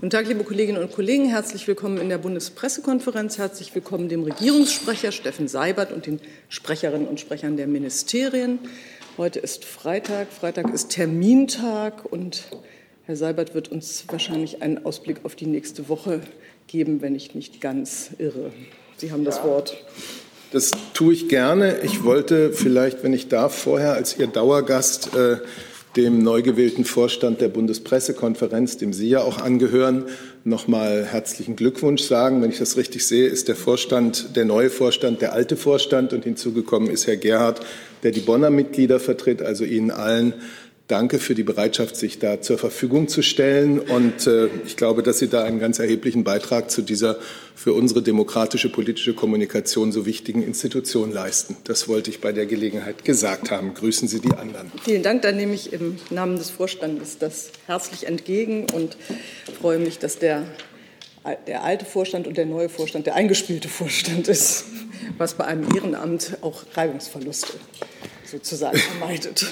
Guten Tag, liebe Kolleginnen und Kollegen. Herzlich willkommen in der Bundespressekonferenz. Herzlich willkommen dem Regierungssprecher Steffen Seibert und den Sprecherinnen und Sprechern der Ministerien. Heute ist Freitag. Freitag ist Termintag und Herr Seibert wird uns wahrscheinlich einen Ausblick auf die nächste Woche geben, wenn ich nicht ganz irre. Sie haben das Wort. Das tue ich gerne. Ich wollte vielleicht, wenn ich darf, vorher als Ihr Dauergast äh, dem neu gewählten Vorstand der Bundespressekonferenz, dem Sie ja auch angehören, noch mal herzlichen Glückwunsch sagen. Wenn ich das richtig sehe, ist der Vorstand, der neue Vorstand, der alte Vorstand und hinzugekommen ist Herr Gerhard, der die Bonner Mitglieder vertritt. Also Ihnen allen Danke für die Bereitschaft, sich da zur Verfügung zu stellen. Und äh, ich glaube, dass Sie da einen ganz erheblichen Beitrag zu dieser für unsere demokratische politische Kommunikation so wichtigen Institution leisten. Das wollte ich bei der Gelegenheit gesagt haben. Grüßen Sie die anderen. Vielen Dank. Dann nehme ich im Namen des Vorstandes das herzlich entgegen und freue mich, dass der der alte Vorstand und der neue Vorstand der eingespielte Vorstand ist, was bei einem Ehrenamt auch Reibungsverluste sozusagen vermeidet.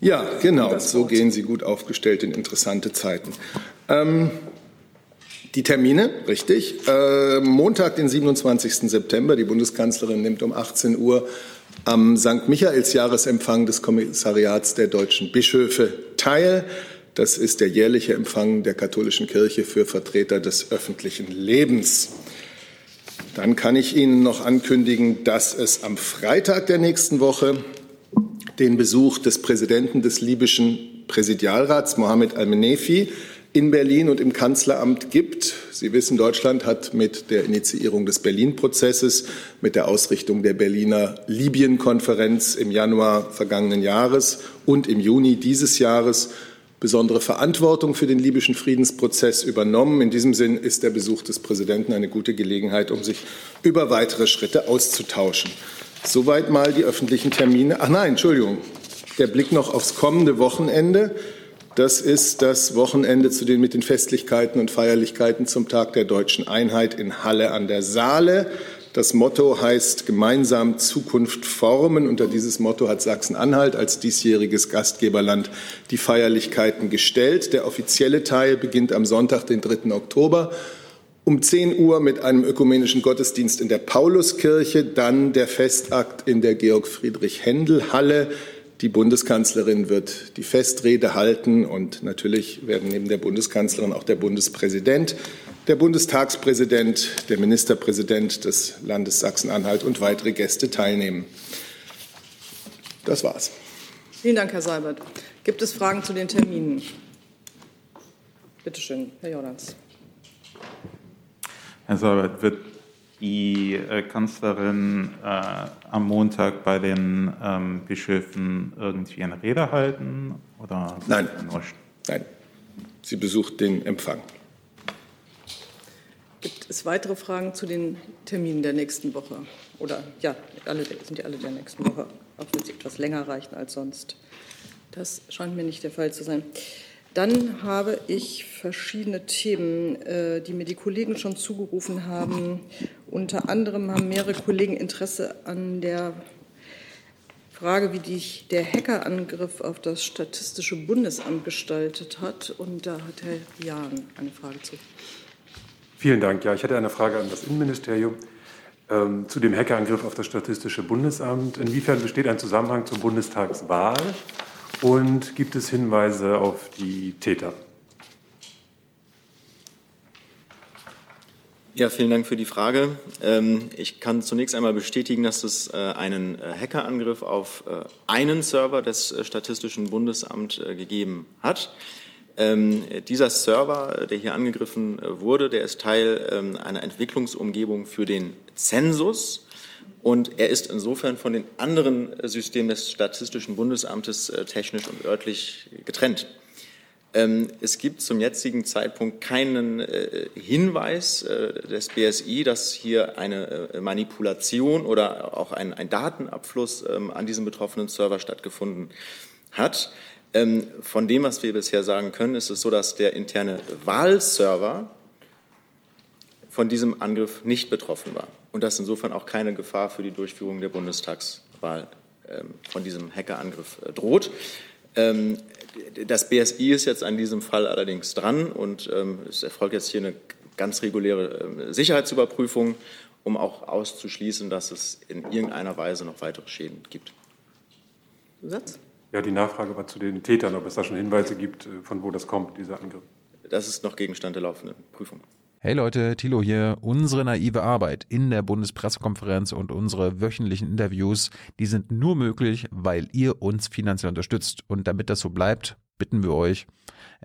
Ja, genau. So gehen Sie gut aufgestellt in interessante Zeiten. Ähm, die Termine, richtig. Äh, Montag, den 27. September. Die Bundeskanzlerin nimmt um 18 Uhr am St. Michaels Jahresempfang des Kommissariats der deutschen Bischöfe teil. Das ist der jährliche Empfang der katholischen Kirche für Vertreter des öffentlichen Lebens. Dann kann ich Ihnen noch ankündigen, dass es am Freitag der nächsten Woche den Besuch des Präsidenten des libyschen Präsidialrats, Mohamed Al-Menefi, in Berlin und im Kanzleramt gibt. Sie wissen, Deutschland hat mit der Initiierung des Berlin-Prozesses, mit der Ausrichtung der Berliner Libyen-Konferenz im Januar vergangenen Jahres und im Juni dieses Jahres besondere Verantwortung für den libyschen Friedensprozess übernommen. In diesem Sinn ist der Besuch des Präsidenten eine gute Gelegenheit, um sich über weitere Schritte auszutauschen. Soweit mal die öffentlichen Termine. Ach nein, Entschuldigung. Der Blick noch aufs kommende Wochenende. Das ist das Wochenende zu den mit den Festlichkeiten und Feierlichkeiten zum Tag der deutschen Einheit in Halle an der Saale. Das Motto heißt gemeinsam Zukunft formen. Unter dieses Motto hat Sachsen-Anhalt als diesjähriges Gastgeberland die Feierlichkeiten gestellt. Der offizielle Teil beginnt am Sonntag, den 3. Oktober um 10 Uhr mit einem ökumenischen Gottesdienst in der Pauluskirche, dann der Festakt in der Georg-Friedrich-Händel-Halle. Die Bundeskanzlerin wird die Festrede halten und natürlich werden neben der Bundeskanzlerin auch der Bundespräsident, der Bundestagspräsident, der Ministerpräsident des Landes Sachsen-Anhalt und weitere Gäste teilnehmen. Das war's. Vielen Dank, Herr Seibert. Gibt es Fragen zu den Terminen? Bitte schön, Herr Jordans. Herr Seibert, wird die äh, Kanzlerin äh, am Montag bei den ähm, Bischöfen irgendwie eine Rede halten? Oder Nein. Nein. Sie besucht den Empfang. Gibt es weitere Fragen zu den Terminen der nächsten Woche? Oder ja, alle, sind ja alle der nächsten Woche, auch wenn sie etwas länger reichen als sonst. Das scheint mir nicht der Fall zu sein. Dann habe ich verschiedene Themen, äh, die mir die Kollegen schon zugerufen haben. Unter anderem haben mehrere Kollegen Interesse an der Frage, wie die, der Hackerangriff auf das Statistische Bundesamt gestaltet hat. Und da hat Herr Jahn eine Frage zu. Vielen Dank. Ja, ich hatte eine Frage an das Innenministerium ähm, zu dem Hackerangriff auf das Statistische Bundesamt. Inwiefern besteht ein Zusammenhang zur Bundestagswahl? Und gibt es Hinweise auf die Täter? Ja, vielen Dank für die Frage. Ähm, ich kann zunächst einmal bestätigen, dass es äh, einen äh, Hackerangriff auf äh, einen Server des Statistischen Bundesamts gegeben hat. Ähm, dieser Server, der hier angegriffen wurde, der ist Teil ähm, einer Entwicklungsumgebung für den Zensus. Und er ist insofern von den anderen Systemen des Statistischen Bundesamtes äh, technisch und örtlich getrennt. Ähm, es gibt zum jetzigen Zeitpunkt keinen äh, Hinweis äh, des BSI, dass hier eine Manipulation oder auch ein, Datenabfluss ähm, an diesem betroffenen Server stattgefunden hat. Ähm, von dem, was wir bisher sagen können, ist es so, dass der interne Wahlserver von diesem Angriff nicht betroffen war und dass insofern auch keine Gefahr für die Durchführung der Bundestagswahl ähm, von diesem Hackerangriff äh, droht. Ähm, das BSI ist jetzt an diesem Fall allerdings dran und ähm, es erfolgt jetzt hier eine ganz reguläre äh, Sicherheitsüberprüfung, um auch auszuschließen, dass es in irgendeiner Weise noch weitere Schäden gibt. Zusatz? Ja, die Nachfrage war zu den Tätern, ob es da schon Hinweise gibt, äh, von wo das kommt, dieser Angriff. Das ist noch Gegenstand der laufenden Prüfung. Hey Leute, Thilo hier. Unsere naive Arbeit in der Bundespressekonferenz und unsere wöchentlichen Interviews, die sind nur möglich, weil ihr uns finanziell unterstützt. Und damit das so bleibt, bitten wir euch,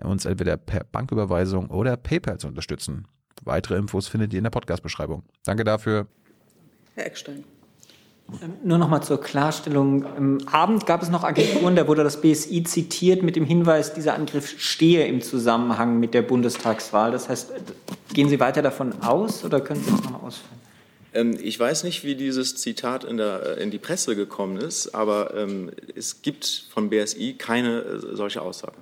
uns entweder per Banküberweisung oder PayPal zu unterstützen. Weitere Infos findet ihr in der Podcast-Beschreibung. Danke dafür. Herr Eckstein. Ähm, nur noch mal zur Klarstellung. Am Abend gab es noch Agenturen, da wurde das BSI zitiert mit dem Hinweis, dieser Angriff stehe im Zusammenhang mit der Bundestagswahl. Das heißt, gehen Sie weiter davon aus oder können Sie das noch mal ausführen? Ähm, ich weiß nicht, wie dieses Zitat in, der, in die Presse gekommen ist, aber ähm, es gibt von BSI keine äh, solche Aussage.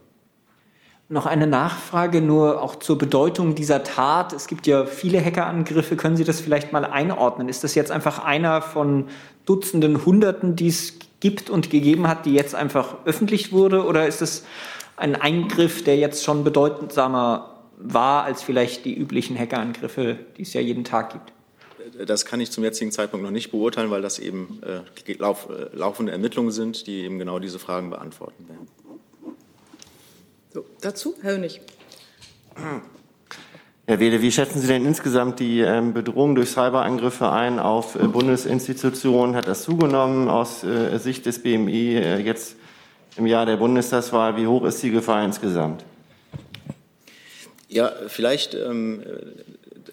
Noch eine Nachfrage nur auch zur Bedeutung dieser Tat. Es gibt ja viele Hackerangriffe. Können Sie das vielleicht mal einordnen? Ist das jetzt einfach einer von Dutzenden, Hunderten, die es gibt und gegeben hat, die jetzt einfach öffentlich wurde? Oder ist es ein Eingriff, der jetzt schon bedeutsamer war als vielleicht die üblichen Hackerangriffe, die es ja jeden Tag gibt? Das kann ich zum jetzigen Zeitpunkt noch nicht beurteilen, weil das eben äh, lauf, äh, laufende Ermittlungen sind, die eben genau diese Fragen beantworten werden. So, dazu Herr Hönig. Herr Wede, wie schätzen Sie denn insgesamt die ähm, Bedrohung durch Cyberangriffe ein auf äh, Bundesinstitutionen? Hat das zugenommen aus äh, Sicht des BMI äh, jetzt im Jahr der Bundestagswahl? Wie hoch ist die Gefahr insgesamt? Ja, vielleicht ähm,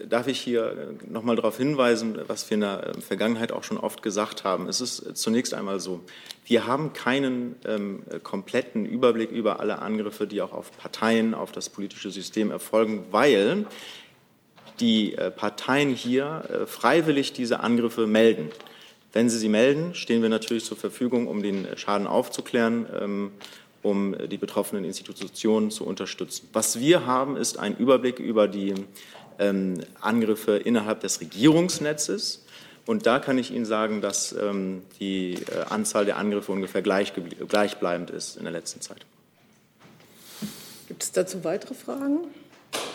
darf ich hier noch mal darauf hinweisen, was wir in der Vergangenheit auch schon oft gesagt haben. Es ist zunächst einmal so, wir haben keinen ähm, kompletten Überblick über alle Angriffe, die auch auf Parteien, auf das politische System erfolgen, weil die äh, Parteien hier äh, freiwillig diese Angriffe melden. Wenn sie sie melden, stehen wir natürlich zur Verfügung, um den Schaden aufzuklären, ähm, um die betroffenen Institutionen zu unterstützen. Was wir haben, ist ein Überblick über die ähm, Angriffe innerhalb des Regierungsnetzes. Und da kann ich Ihnen sagen, dass ähm, die äh, Anzahl der Angriffe ungefähr gleich, gleichbleibend ist in der letzten Zeit. Gibt es dazu weitere Fragen?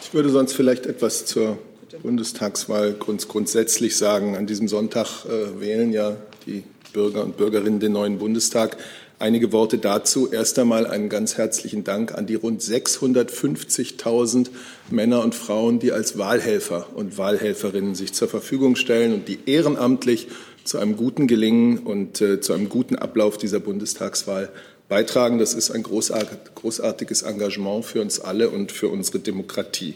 Ich würde sonst vielleicht etwas zur Bundestagswahl grunds grundsätzlich sagen. An diesem Sonntag äh, wählen ja die Bürger und Bürgerinnen den neuen Bundestag. Einige Worte dazu. Erst einmal einen ganz herzlichen Dank an die rund 650.000 Männer und Frauen, die als Wahlhelfer und Wahlhelferinnen sich zur Verfügung stellen und die ehrenamtlich zu einem guten Gelingen und äh, zu einem guten Ablauf dieser Bundestagswahl beitragen. Das ist ein großartiges Engagement für uns alle und für unsere Demokratie.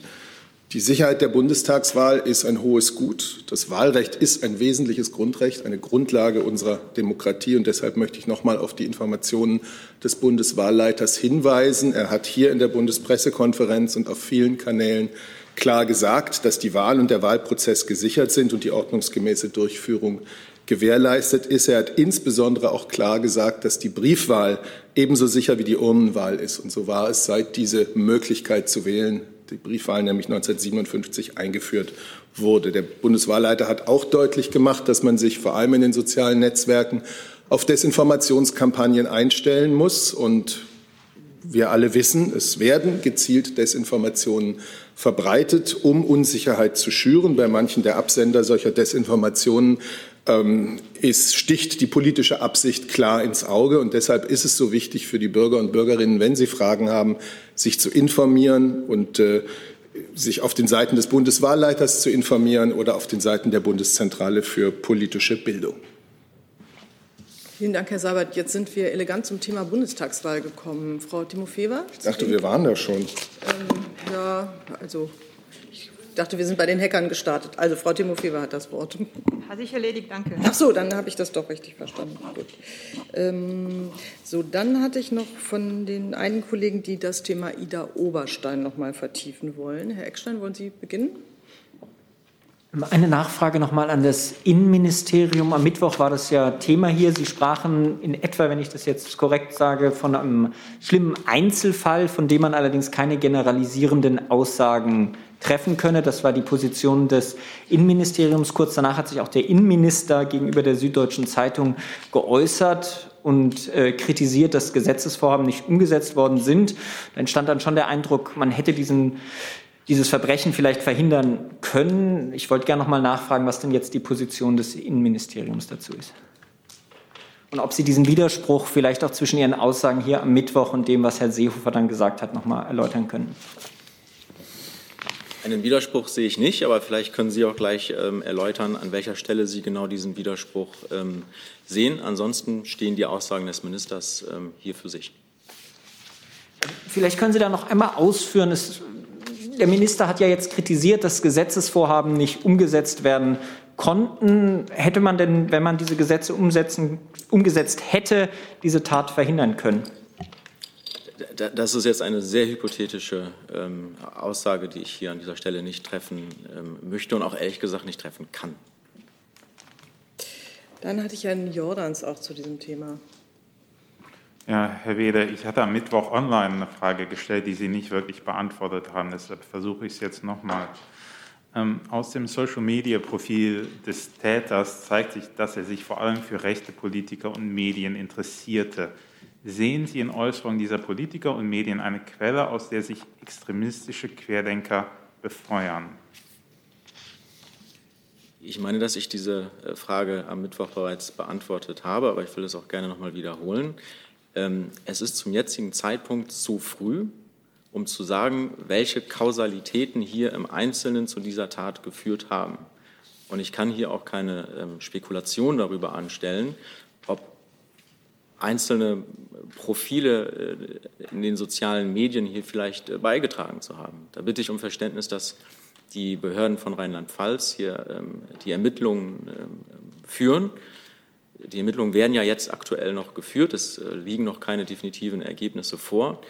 Die Sicherheit der Bundestagswahl ist ein hohes Gut. Das Wahlrecht ist ein wesentliches Grundrecht, eine Grundlage unserer Demokratie. Und deshalb möchte ich noch mal auf die Informationen des Bundeswahlleiters hinweisen. Er hat hier in der Bundespressekonferenz und auf vielen Kanälen klar gesagt, dass die Wahl und der Wahlprozess gesichert sind und die ordnungsgemäße Durchführung gewährleistet ist. Er hat insbesondere auch klar gesagt, dass die Briefwahl ebenso sicher wie die Urnenwahl ist. Und so war es, seit diese Möglichkeit zu wählen die Briefwahl nämlich 1957 eingeführt wurde. Der Bundeswahlleiter hat auch deutlich gemacht, dass man sich vor allem in den sozialen Netzwerken auf Desinformationskampagnen einstellen muss. Und wir alle wissen, es werden gezielt Desinformationen verbreitet, um Unsicherheit zu schüren. Bei manchen der Absender solcher Desinformationen ist, sticht die politische Absicht klar ins Auge. Und deshalb ist es so wichtig für die Bürger und Bürgerinnen, wenn sie Fragen haben, sich zu informieren und äh, sich auf den Seiten des Bundeswahlleiters zu informieren oder auf den Seiten der Bundeszentrale für politische Bildung. Vielen Dank, Herr Sabat. Jetzt sind wir elegant zum Thema Bundestagswahl gekommen. Frau Timofeva? Ich dachte, wir waren da schon. Ähm, ja, also dachte, wir sind bei den Hackern gestartet. Also Frau Timofeva hat das Wort. Hat sich erledigt, danke. Ach so, dann habe ich das doch richtig verstanden. Gut. Ähm, so, dann hatte ich noch von den einen Kollegen, die das Thema Ida Oberstein noch mal vertiefen wollen. Herr Eckstein, wollen Sie beginnen? Eine Nachfrage nochmal an das Innenministerium. Am Mittwoch war das ja Thema hier. Sie sprachen in etwa, wenn ich das jetzt korrekt sage, von einem schlimmen Einzelfall, von dem man allerdings keine generalisierenden Aussagen treffen könne. Das war die Position des Innenministeriums. Kurz danach hat sich auch der Innenminister gegenüber der Süddeutschen Zeitung geäußert und äh, kritisiert, dass Gesetzesvorhaben nicht umgesetzt worden sind. Da entstand dann schon der Eindruck, man hätte diesen, dieses Verbrechen vielleicht verhindern können. Ich wollte gerne noch mal nachfragen, was denn jetzt die Position des Innenministeriums dazu ist. Und ob Sie diesen Widerspruch vielleicht auch zwischen Ihren Aussagen hier am Mittwoch und dem, was Herr Seehofer dann gesagt hat, noch mal erläutern können. Einen Widerspruch sehe ich nicht, aber vielleicht können Sie auch gleich ähm, erläutern, an welcher Stelle Sie genau diesen Widerspruch ähm, sehen. Ansonsten stehen die Aussagen des Ministers ähm, hier für sich. Vielleicht können Sie da noch einmal ausführen. Es, der Minister hat ja jetzt kritisiert, dass Gesetzesvorhaben nicht umgesetzt werden konnten. Hätte man denn, wenn man diese Gesetze umsetzen, umgesetzt hätte, diese Tat verhindern können? Das ist jetzt eine sehr hypothetische ähm, Aussage, die ich hier an dieser Stelle nicht treffen ähm, möchte und auch ehrlich gesagt nicht treffen kann. Dann hatte ich Herrn Jordans auch zu diesem Thema. Ja, Herr Wede, ich hatte am Mittwoch online eine Frage gestellt, die Sie nicht wirklich beantwortet haben. Deshalb versuche ich es jetzt nochmal. Ähm, aus dem Social-Media-Profil des Täters zeigt sich, dass er sich vor allem für rechte Politiker und Medien interessierte. Sehen Sie in Äußerungen dieser Politiker und Medien eine Quelle, aus der sich extremistische Querdenker befeuern? Ich meine, dass ich diese äh, Frage am Mittwoch bereits beantwortet habe, aber ich will es auch gerne noch mal wiederholen. Ähm, es ist zum jetzigen Zeitpunkt zu früh, um zu sagen, welche Kausalitäten hier im Einzelnen zu dieser Tat geführt haben. Und ich kann hier auch keine ähm, Spekulation darüber anstellen, ob einzelne Profile äh, in den sozialen Medien hier vielleicht äh, beigetragen zu haben. Da bitte ich um Verständnis, dass die Behörden von Rheinland-Pfalz hier ähm, die Ermittlungen ähm, führen. Die Ermittlungen werden ja jetzt aktuell noch geführt. Es äh, liegen noch keine definitiven Ergebnisse vor.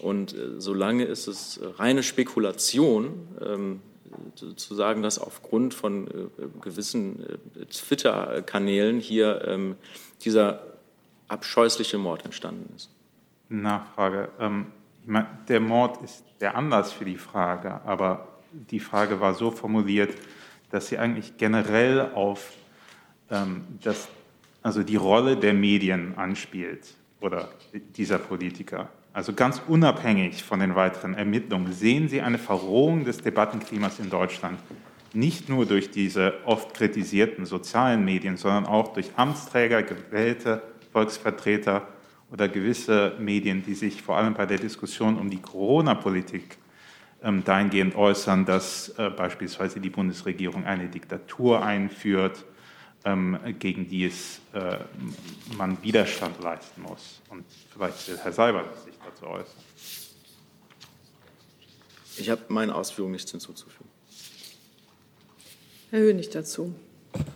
Und solange ist es reine Spekulation, ähm, zu sagen, dass aufgrund von gewissen Twitter-Kanälen hier dieser abscheußliche Mord entstanden ist. Nachfrage. Ähm, der Mord ist der Anlass für die Frage, aber die Frage war so formuliert, dass sie eigentlich generell auf ähm, das, also die Rolle der Medien anspielt oder dieser Politiker. Also ganz unabhängig von den weiteren Ermittlungen sehen Sie eine Verrohung des Debattenklimas in Deutschland nicht nur durch diese oft kritisierten sozialen Medien, sondern auch durch Amtsträger, gewählte Volksvertreter oder gewisse Medien, die sich vor allem bei der Diskussion um die Corona-Politik ähm, dahingehend äußern, dass äh, beispielsweise die Bundesregierung eine Diktatur einführt, ähm, gegen die es äh, man Widerstand leisten muss. Und vielleicht will Herr Seibert sich dazu äußern. Ich habe meinen Ausführungen nichts hinzuzufügen. Herr Hönig dazu.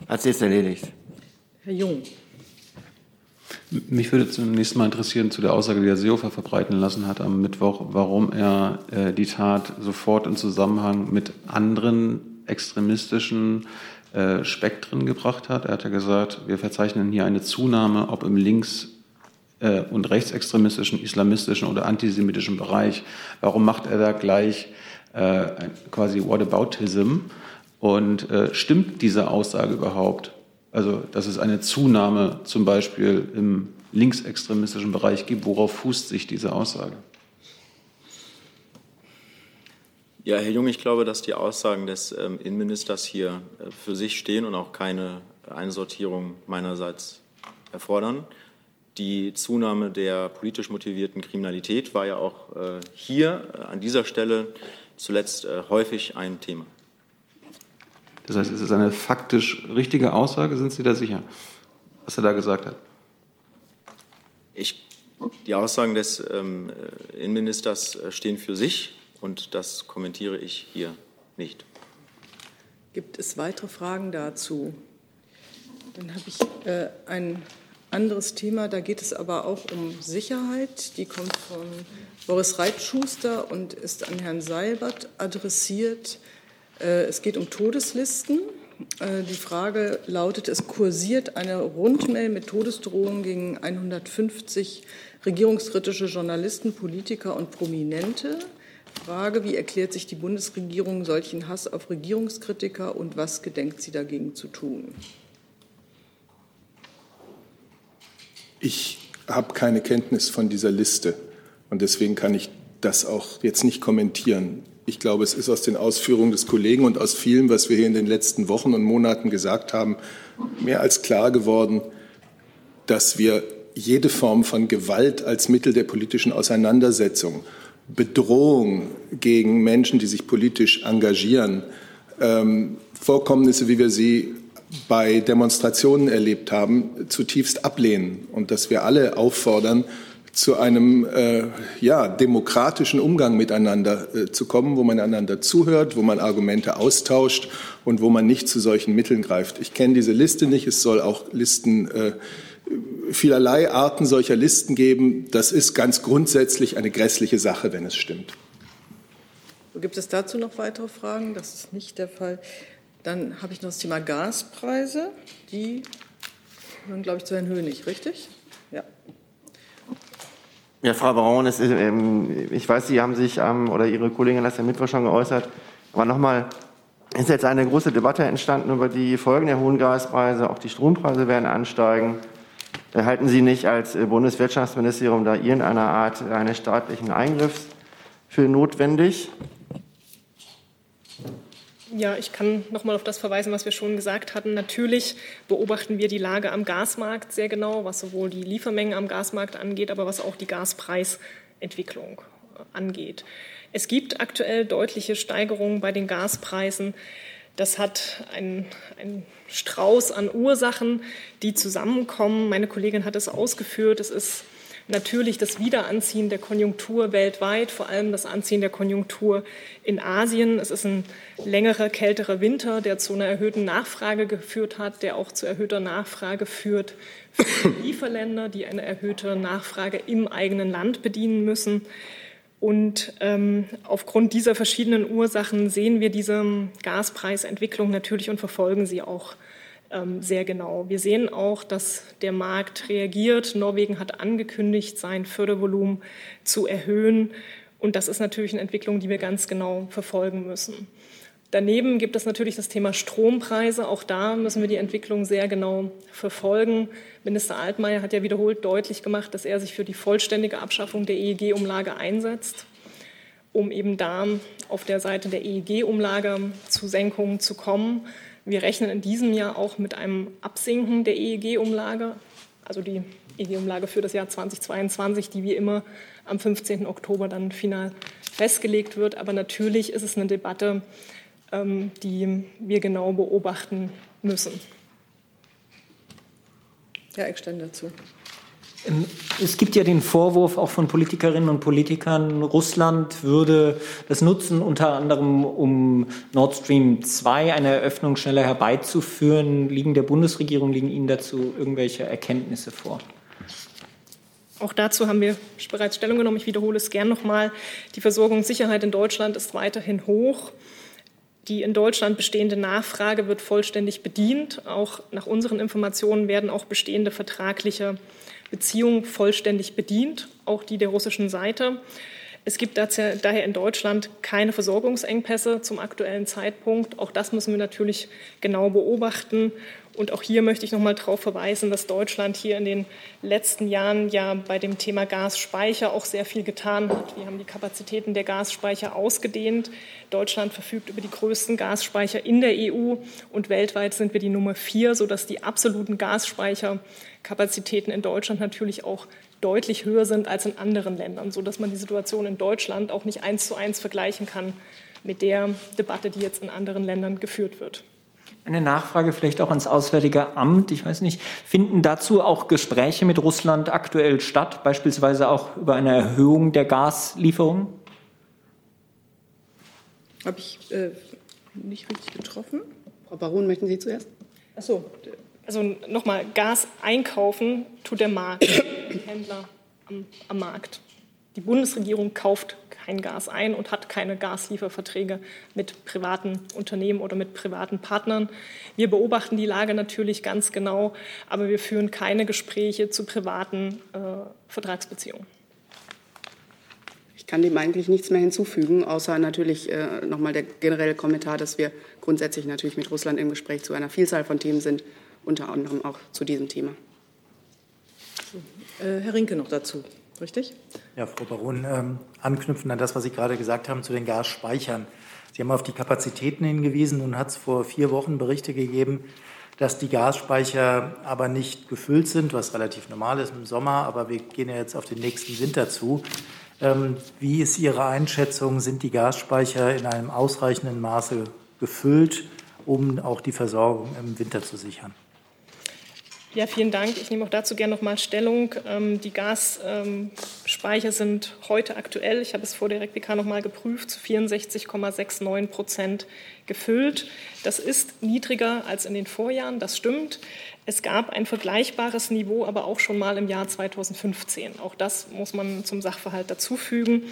Hat sich jetzt erledigt. Herr Jung. Mich würde zunächst mal interessieren zu der Aussage, die Herr Seehofer verbreiten lassen hat am Mittwoch, warum er äh, die Tat sofort in Zusammenhang mit anderen extremistischen äh, Spektren gebracht hat. Er hat ja gesagt, wir verzeichnen hier eine Zunahme, ob im links- äh, und rechtsextremistischen, islamistischen oder antisemitischen Bereich. Warum macht er da gleich äh, quasi Whataboutism? Und äh, stimmt diese Aussage überhaupt? Also, dass es eine Zunahme zum Beispiel im linksextremistischen Bereich gibt. Worauf fußt sich diese Aussage? Ja, Herr Jung, ich glaube, dass die Aussagen des ähm, Innenministers hier äh, für sich stehen und auch keine Einsortierung meinerseits erfordern. Die Zunahme der politisch motivierten Kriminalität war ja auch äh, hier äh, an dieser Stelle zuletzt äh, häufig ein Thema. Das heißt, es ist eine faktisch richtige Aussage, sind Sie da sicher, was er da gesagt hat? Ich, die Aussagen des ähm, Innenministers äh, stehen für sich und das kommentiere ich hier nicht. Gibt es weitere Fragen dazu? Dann habe ich äh, ein anderes Thema, da geht es aber auch um Sicherheit. Die kommt von Boris Reitschuster und ist an Herrn Seibert adressiert. Äh, es geht um Todeslisten. Äh, die Frage lautet, es kursiert eine Rundmail mit Todesdrohungen gegen 150 regierungskritische Journalisten, Politiker und Prominente. Frage, wie erklärt sich die Bundesregierung solchen Hass auf Regierungskritiker und was gedenkt sie dagegen zu tun? Ich habe keine Kenntnis von dieser Liste und deswegen kann ich das auch jetzt nicht kommentieren. Ich glaube, es ist aus den Ausführungen des Kollegen und aus vielem, was wir hier in den letzten Wochen und Monaten gesagt haben, mehr als klar geworden, dass wir jede Form von Gewalt als Mittel der politischen Auseinandersetzung, Bedrohung gegen Menschen, die sich politisch engagieren, ähm, Vorkommnisse, wie wir sie bei Demonstrationen erlebt haben, zutiefst ablehnen und dass wir alle auffordern, zu einem äh, ja, demokratischen Umgang miteinander äh, zu kommen, wo man einander zuhört, wo man Argumente austauscht und wo man nicht zu solchen Mitteln greift. Ich kenne diese Liste nicht. Es soll auch Listen, äh, vielerlei Arten solcher Listen geben. Das ist ganz grundsätzlich eine grässliche Sache, wenn es stimmt. Gibt es dazu noch weitere Fragen? Das ist nicht der Fall. Dann habe ich noch das Thema Gaspreise. Die gehören, glaube ich, zu Herrn Hönig, richtig? Ja. Ja, Frau Baron, ist, ähm, ich weiß, Sie haben sich ähm, oder Ihre Kollegin hat ja Mittwoch schon geäußert, aber nochmal, ist jetzt eine große Debatte entstanden über die Folgen der hohen Gaspreise, auch die Strompreise werden ansteigen. Halten Sie nicht als äh, Bundeswirtschaftsministerium da irgendeiner Art eines staatlichen Eingriffs für notwendig? Ja, ich kann noch mal auf das verweisen, was wir schon gesagt hatten. Natürlich beobachten wir die Lage am Gasmarkt sehr genau, was sowohl die Liefermengen am Gasmarkt angeht, aber was auch die Gaspreisentwicklung äh, angeht. Es gibt aktuell deutliche Steigerungen bei den Gaspreisen. Das hat einen, einen Strauß an Ursachen, die zusammenkommen. Meine Kollegin hat es ausgeführt. Es ist natürlich das Wiederanziehen der Konjunktur weltweit, vor allem das Anziehen der Konjunktur in Asien. Es ist ein längerer, kälterer Winter, der zu einer erhöhten Nachfrage geführt hat, der auch zu erhöhter Nachfrage führt für Lieferländer, die eine erhöhte Nachfrage im eigenen Land bedienen müssen. Und ähm, aufgrund dieser verschiedenen Ursachen sehen wir diese Gaspreisentwicklung natürlich und verfolgen sie auch sehr genau. Wir sehen auch, dass der Markt reagiert. Norwegen hat angekündigt, sein Fördervolumen zu erhöhen. Und das ist natürlich eine Entwicklung, die wir ganz genau verfolgen müssen. Daneben gibt es natürlich das Thema Strompreise. Auch da müssen wir die Entwicklung sehr genau verfolgen. Minister Altmaier hat ja wiederholt deutlich gemacht, dass er sich für die vollständige Abschaffung der EEG-Umlage einsetzt, um eben da auf der Seite der EEG-Umlage zu Senkungen zu kommen. Wir rechnen in diesem Jahr auch mit einem Absinken der EEG-Umlage, also die EEG-Umlage für das Jahr 2022, die wie immer am 15. Oktober dann final festgelegt wird. Aber natürlich ist es eine Debatte, ähm, die wir genau beobachten müssen. Herr Eckstein dazu. Ähm, es gibt ja den Vorwurf auch von Politikerinnen und Politikern, Russland würde das nutzen, unter anderem um Nord Stream 2 eine Eröffnung schneller herbeizuführen. Liegen der Bundesregierung, liegen Ihnen dazu irgendwelche Erkenntnisse vor? Auch dazu haben wir bereits Stellung genommen. Ich wiederhole es gern nochmal. Die Versorgungssicherheit in Deutschland ist weiterhin hoch. Die in Deutschland bestehende Nachfrage wird vollständig bedient. Auch nach unseren Informationen werden auch bestehende vertragliche Beziehungen vollständig bedient, auch die der russischen Seite. Es gibt daher in Deutschland keine Versorgungsengpässe zum aktuellen Zeitpunkt. Auch das müssen wir natürlich genau beobachten. Und auch hier möchte ich noch mal darauf verweisen, dass Deutschland hier in den letzten Jahren ja bei dem Thema Gasspeicher auch sehr viel getan hat. Wir haben die Kapazitäten der Gasspeicher ausgedehnt. Deutschland verfügt über die größten Gasspeicher in der EU und weltweit sind wir die Nummer vier, sodass die absoluten Gasspeicherkapazitäten in Deutschland natürlich auch deutlich höher sind als in anderen Ländern, sodass man die Situation in Deutschland auch nicht eins zu eins vergleichen kann mit der Debatte, die jetzt in anderen Ländern geführt wird. Eine Nachfrage vielleicht auch ans Auswärtige Amt. Ich weiß nicht, finden dazu auch Gespräche mit Russland aktuell statt, beispielsweise auch über eine Erhöhung der Gaslieferungen? Habe ich äh, nicht richtig getroffen? Frau Baron, möchten Sie zuerst? Ach so. Also nochmal, Gas einkaufen tut der Markt, der Händler am, am Markt. Die Bundesregierung kauft kein Gas ein und hat keine Gaslieferverträge mit privaten Unternehmen oder mit privaten Partnern. Wir beobachten die Lage natürlich ganz genau, aber wir führen keine Gespräche zu privaten äh, Vertragsbeziehungen. Ich kann dem eigentlich nichts mehr hinzufügen, außer natürlich äh, nochmal der generelle Kommentar, dass wir grundsätzlich natürlich mit Russland im Gespräch zu einer Vielzahl von Themen sind, unter anderem auch zu diesem Thema. Äh, Herr Rinke noch dazu, richtig? Ja, Frau Baron, ähm, anknüpfend an das, was Sie gerade gesagt haben zu den Gasspeichern. Sie haben auf die Kapazitäten hingewiesen. Nun hat es vor vier Wochen Berichte gegeben, dass die Gasspeicher aber nicht gefüllt sind, was relativ normal ist im Sommer. Aber wir gehen ja jetzt auf den nächsten Winter zu. Ähm, wie ist Ihre Einschätzung? Sind die Gasspeicher in einem ausreichenden Maße gefüllt, um auch die Versorgung im Winter zu sichern? Ja, vielen Dank. Ich nehme auch dazu gerne noch mal Stellung. Ähm, die Gasspeicher sind heute aktuell, ich habe es vor der Replika noch mal geprüft, zu 64,69 Prozent gefüllt. Das ist niedriger als in den Vorjahren, das stimmt. Es gab ein vergleichbares Niveau, aber auch schon mal im Jahr 2015. Auch das muss man zum Sachverhalt dazufügen.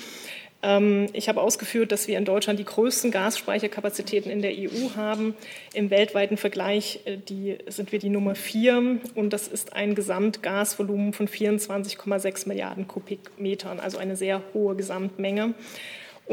Ähm, ich habe ausgeführt, dass wir in Deutschland die größten Gasspeicherkapazitäten in der EU haben. Im weltweiten Vergleich äh, die, sind wir die Nummer vier und das ist ein Gesamtgasvolumen von 24,6 Milliarden Kubikmetern, also eine sehr hohe Gesamtmenge.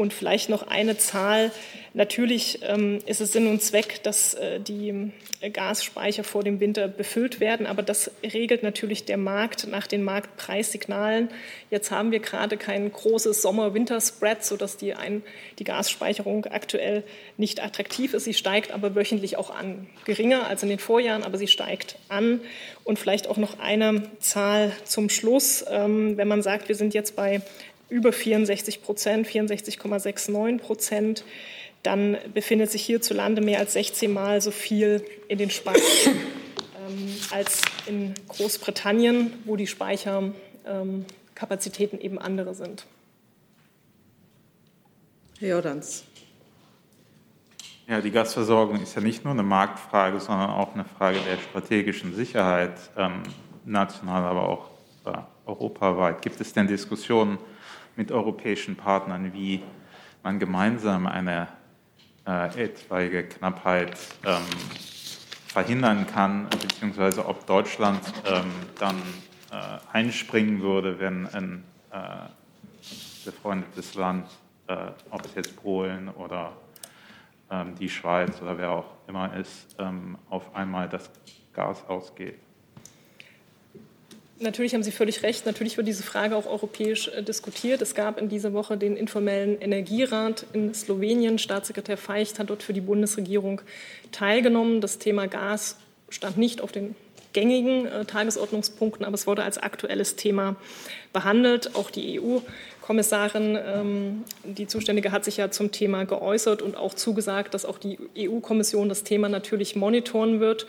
Und vielleicht noch eine Zahl. Natürlich ähm, ist es Sinn und Zweck, dass äh, die Gasspeicher vor dem Winter befüllt werden, aber das regelt natürlich der Markt nach den Marktpreissignalen. Jetzt haben wir gerade kein großes Sommer-Winter-Spread, sodass die, ein, die Gasspeicherung aktuell nicht attraktiv ist. Sie steigt aber wöchentlich auch an. Geringer als in den Vorjahren, aber sie steigt an. Und vielleicht auch noch eine Zahl zum Schluss. Ähm, wenn man sagt, wir sind jetzt bei über 64 Prozent, 64,69 Prozent, dann befindet sich hierzulande mehr als 16 Mal so viel in den Speichern ähm, als in Großbritannien, wo die Speicherkapazitäten ähm, eben andere sind. Herr Jordans. Ja, die Gasversorgung ist ja nicht nur eine Marktfrage, sondern auch eine Frage der strategischen Sicherheit, ähm, national, aber auch äh, europaweit. Gibt es denn Diskussionen mit europäischen Partnern, wie man gemeinsam eine äh, etwaige Knappheit ähm, verhindern kann, beziehungsweise ob Deutschland ähm, dann äh, einspringen würde, wenn ein äh, befreundetes Land, äh, ob es jetzt Polen oder ähm, die Schweiz oder wer auch immer ist, ähm, auf einmal das Gas ausgeht. Natürlich haben Sie völlig recht. Natürlich wird diese Frage auch europäisch äh, diskutiert. Es gab in dieser Woche den informellen Energierat in Slowenien. Staatssekretär Feicht hat dort für die Bundesregierung teilgenommen. Das Thema Gas stand nicht auf den gängigen äh, Tagesordnungspunkten, aber es wurde als aktuelles Thema behandelt. Auch die EU-Kommissarin, ähm, die Zuständige, hat sich ja zum Thema geäußert und auch zugesagt, dass auch die EU-Kommission das Thema natürlich monitoren wird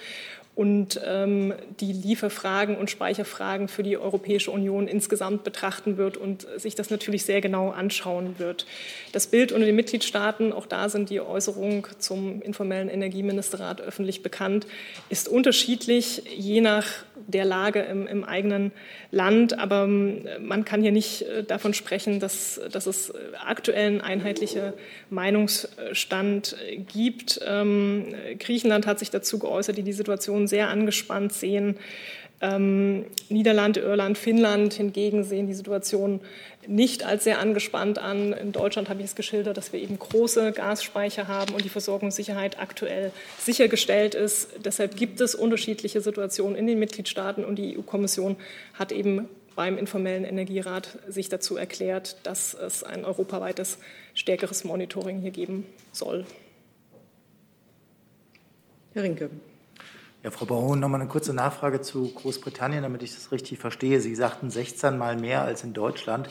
und ähm, die Lieferfragen und Speicherfragen für die Europäische Union insgesamt betrachten wird und sich das natürlich sehr genau anschauen wird. Das Bild unter den Mitgliedstaaten, auch da sind die Äußerungen zum informellen Energieministerrat öffentlich bekannt, ist unterschiedlich, je nach der Lage im, im eigenen Land. Aber ähm, man kann hier nicht äh, davon sprechen, dass, dass es aktuell einen einheitlichen Meinungsstand gibt. Ähm, Griechenland hat sich dazu geäußert, die die Situation sehr angespannt sehen. Ähm, Niederlande, Irland, Finnland hingegen sehen die Situation nicht als sehr angespannt an. In Deutschland habe ich es geschildert, dass wir eben große Gasspeicher haben und die Versorgungssicherheit aktuell sichergestellt ist. Deshalb gibt es unterschiedliche Situationen in den Mitgliedstaaten und die EU-Kommission hat eben beim informellen Energierat sich dazu erklärt, dass es ein europaweites stärkeres Monitoring hier geben soll. Herr Rinke. Ja, Frau Baron, noch mal eine kurze Nachfrage zu Großbritannien, damit ich das richtig verstehe. Sie sagten 16 Mal mehr als in Deutschland.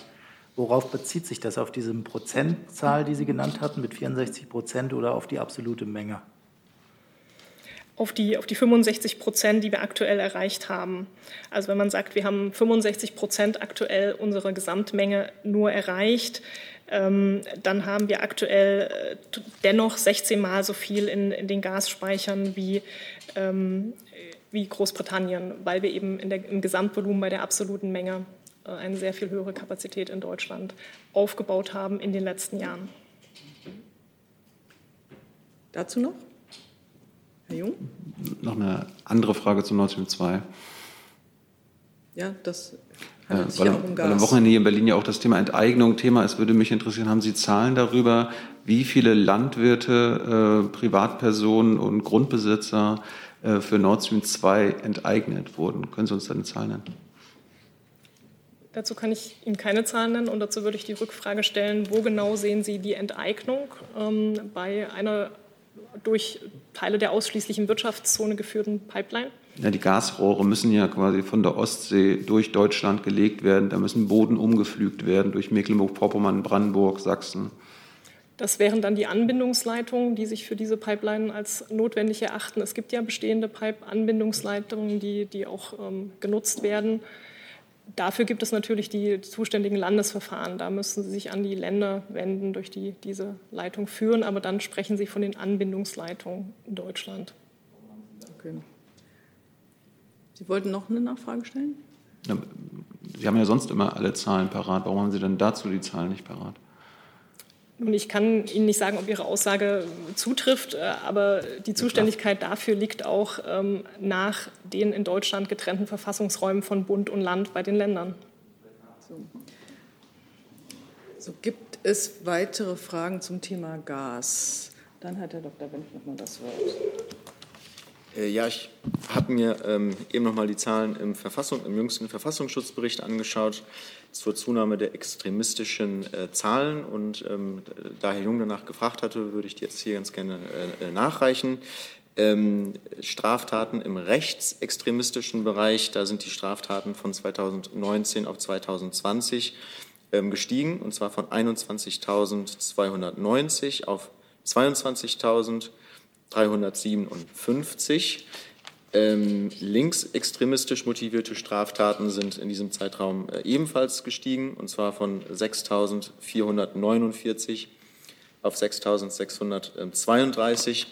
Worauf bezieht sich das? Auf diese Prozentzahl, die Sie genannt hatten, mit 64 Prozent oder auf die absolute Menge? Auf die, auf die 65 Prozent, die wir aktuell erreicht haben. Also wenn man sagt, wir haben 65 Prozent aktuell unserer Gesamtmenge nur erreicht, dann haben wir aktuell äh, dennoch 16 Mal so viel in, in den Gasspeichern wie, ähm, wie Großbritannien, weil wir eben der, im Gesamtvolumen bei der absoluten Menge äh, eine sehr viel höhere Kapazität in Deutschland aufgebaut haben in den letzten Jahren. Dazu noch? Herr Jung? Noch eine andere Frage zu Nord Stream 2. Ja, das äh, weil, um weil, am Wochenende hier in Berlin ja auch das Thema Enteignung Thema ist, würde mich interessieren, haben Sie Zahlen darüber, wie viele Landwirte, äh, Privatpersonen und Grundbesitzer äh, für Nord Stream 2 enteignet wurden? Können Sie uns da eine Zahl nennen? Dazu kann ich Ihnen keine Zahlen nennen und dazu würde ich die Rückfrage stellen, wo genau sehen Sie die Enteignung ähm, bei einer durch Teile der ausschließlichen Wirtschaftszone geführten Pipeline? Ja, die Gasrohre müssen ja quasi von der Ostsee durch Deutschland gelegt werden. Da müssen Boden umgepflügt werden durch Mecklenburg-Vorpommern, Brandenburg, Sachsen. Das wären dann die Anbindungsleitungen, die sich für diese Pipeline als notwendig erachten. Es gibt ja bestehende Pipe-Anbindungsleitungen, die, die auch ähm, genutzt werden. Dafür gibt es natürlich die zuständigen Landesverfahren. Da müssen Sie sich an die Länder wenden, durch die diese Leitung führen. Aber dann sprechen Sie von den Anbindungsleitungen in Deutschland. Okay. Sie wollten noch eine Nachfrage stellen? Sie haben ja sonst immer alle Zahlen parat. Warum haben Sie denn dazu die Zahlen nicht parat? Nun, ich kann Ihnen nicht sagen, ob Ihre Aussage zutrifft, äh, aber die Zuständigkeit dafür liegt auch ähm, nach den in Deutschland getrennten Verfassungsräumen von Bund und Land bei den Ländern. So. so gibt es weitere Fragen zum Thema Gas. Dann hat Herr Dr. Wendt noch mal das Wort. Äh, ja, ich habe mir ähm, eben noch mal die Zahlen im, Verfassung, im jüngsten Verfassungsschutzbericht angeschaut zur Zunahme der extremistischen äh, Zahlen. Und ähm, da Herr Jung danach gefragt hatte, würde ich die jetzt hier ganz gerne äh, äh, nachreichen. Ähm, Straftaten im rechtsextremistischen Bereich, da sind die Straftaten von 2019 auf 2020 ähm, gestiegen, und zwar von 21.290 auf 22.357. Ähm, linksextremistisch motivierte Straftaten sind in diesem Zeitraum äh, ebenfalls gestiegen, und zwar von 6.449 auf 6.632.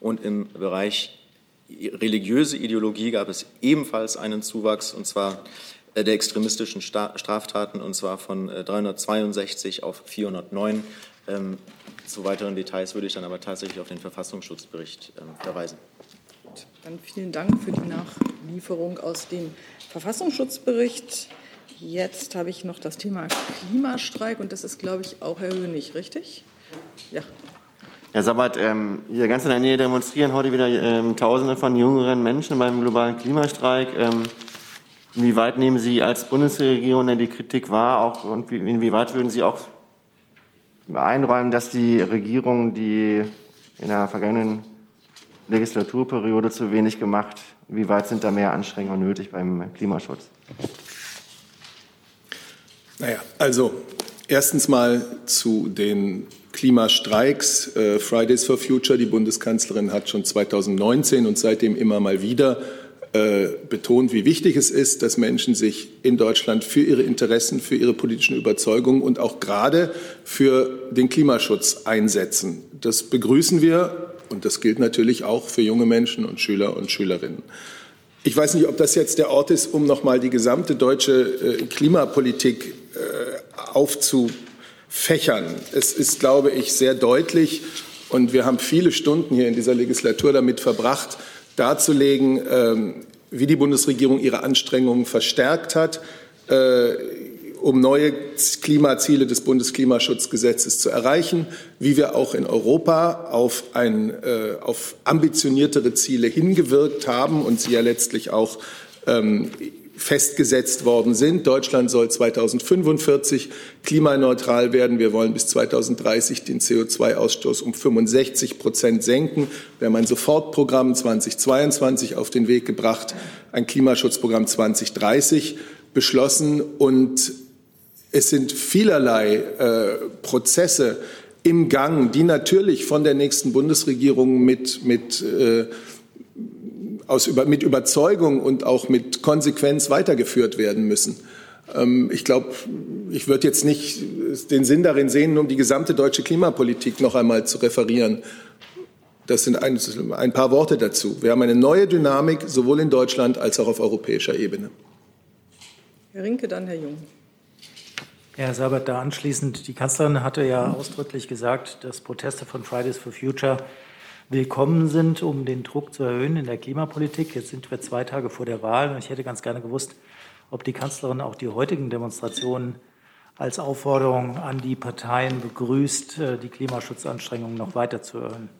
Und im Bereich religiöse Ideologie gab es ebenfalls einen Zuwachs, und zwar äh, der extremistischen Straftaten, und zwar von 362 äh, auf 409. Ähm, zu weiteren Details würde ich dann aber tatsächlich auf den Verfassungsschutzbericht ähm, verweisen. Dann vielen Dank für die Nachlieferung aus dem Verfassungsschutzbericht. Jetzt habe ich noch das Thema Klimastreik und das ist, glaube ich, auch Herr Hönig, richtig? Ja. Herr Sabat, ähm, hier ganz in der Nähe demonstrieren heute wieder ähm, Tausende von jüngeren Menschen beim globalen Klimastreik. Ähm, inwieweit nehmen Sie als Bundesregierung denn die Kritik wahr? Auch, und inwieweit würden Sie auch einräumen, dass die Regierung, die in der vergangenen Legislaturperiode zu wenig gemacht. Wie weit sind da mehr Anstrengungen nötig beim Klimaschutz? Naja, also erstens mal zu den Klimastreiks. Äh, Fridays for Future, die Bundeskanzlerin hat schon 2019 und seitdem immer mal wieder äh, betont, wie wichtig es ist, dass Menschen sich in Deutschland für ihre Interessen, für ihre politischen Überzeugungen und auch gerade für den Klimaschutz einsetzen. Das begrüßen wir und das gilt natürlich auch für junge Menschen und Schüler und Schülerinnen. Ich weiß nicht, ob das jetzt der Ort ist, um noch mal die gesamte deutsche äh, Klimapolitik äh, aufzufächern. Es ist, glaube ich, sehr deutlich und wir haben viele Stunden hier in dieser Legislatur damit verbracht, darzulegen, ähm, wie die Bundesregierung ihre Anstrengungen verstärkt hat, äh, um neue Klimaziele des Bundesklimaschutzgesetzes zu erreichen, wie wir auch in Europa auf, ein, äh, auf ambitioniertere Ziele hingewirkt haben und sie ja letztlich auch ähm, festgesetzt worden sind. Deutschland soll 2045 klimaneutral werden. Wir wollen bis 2030 den CO2-Ausstoß um 65 Prozent senken. Wir haben ein Sofortprogramm 2022 auf den Weg gebracht, ein Klimaschutzprogramm 2030 beschlossen und es sind vielerlei äh, Prozesse im Gang, die natürlich von der nächsten Bundesregierung mit, mit, äh, aus, mit Überzeugung und auch mit Konsequenz weitergeführt werden müssen. Ähm, ich glaube, ich würde jetzt nicht den Sinn darin sehen, um die gesamte deutsche Klimapolitik noch einmal zu referieren. Das sind ein, ein paar Worte dazu. Wir haben eine neue Dynamik sowohl in Deutschland als auch auf europäischer Ebene. Herr Rinke, dann Herr Jung. Herr Sabat, da anschließend, die Kanzlerin hatte ja ausdrücklich gesagt, dass Proteste von Fridays for Future willkommen sind, um den Druck zu erhöhen in der Klimapolitik. Jetzt sind wir zwei Tage vor der Wahl und ich hätte ganz gerne gewusst, ob die Kanzlerin auch die heutigen Demonstrationen als Aufforderung an die Parteien begrüßt, äh, die Klimaschutzanstrengungen noch weiter zu erhöhen.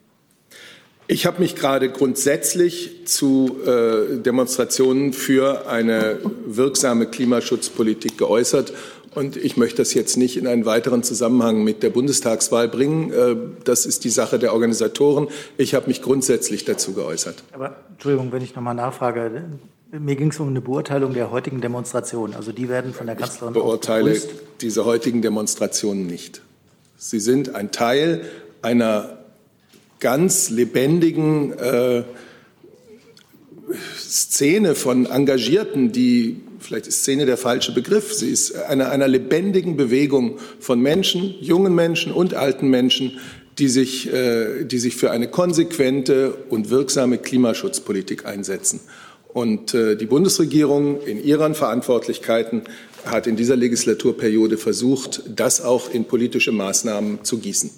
Ich habe mich gerade grundsätzlich zu äh, Demonstrationen für eine wirksame Klimaschutzpolitik geäußert. Und ich möchte das jetzt nicht in einen weiteren Zusammenhang mit der Bundestagswahl bringen. Äh, das ist die Sache der Organisatoren. Ich habe mich grundsätzlich dazu geäußert. Aber Entschuldigung, wenn ich noch mal nachfrage. Mir ging es um eine Beurteilung der heutigen Demonstrationen. Also die werden von der Kanzlerin Ich beurteile diese heutigen Demonstrationen nicht. Sie sind ein Teil einer ganz lebendigen äh, Szene von Engagierten, die vielleicht ist Szene der falsche Begriff. Sie ist einer, einer lebendigen Bewegung von Menschen, jungen Menschen und alten Menschen, die sich, äh, die sich für eine konsequente und wirksame Klimaschutzpolitik einsetzen. Und äh, die Bundesregierung in ihren Verantwortlichkeiten hat in dieser Legislaturperiode versucht, das auch in politische Maßnahmen zu gießen.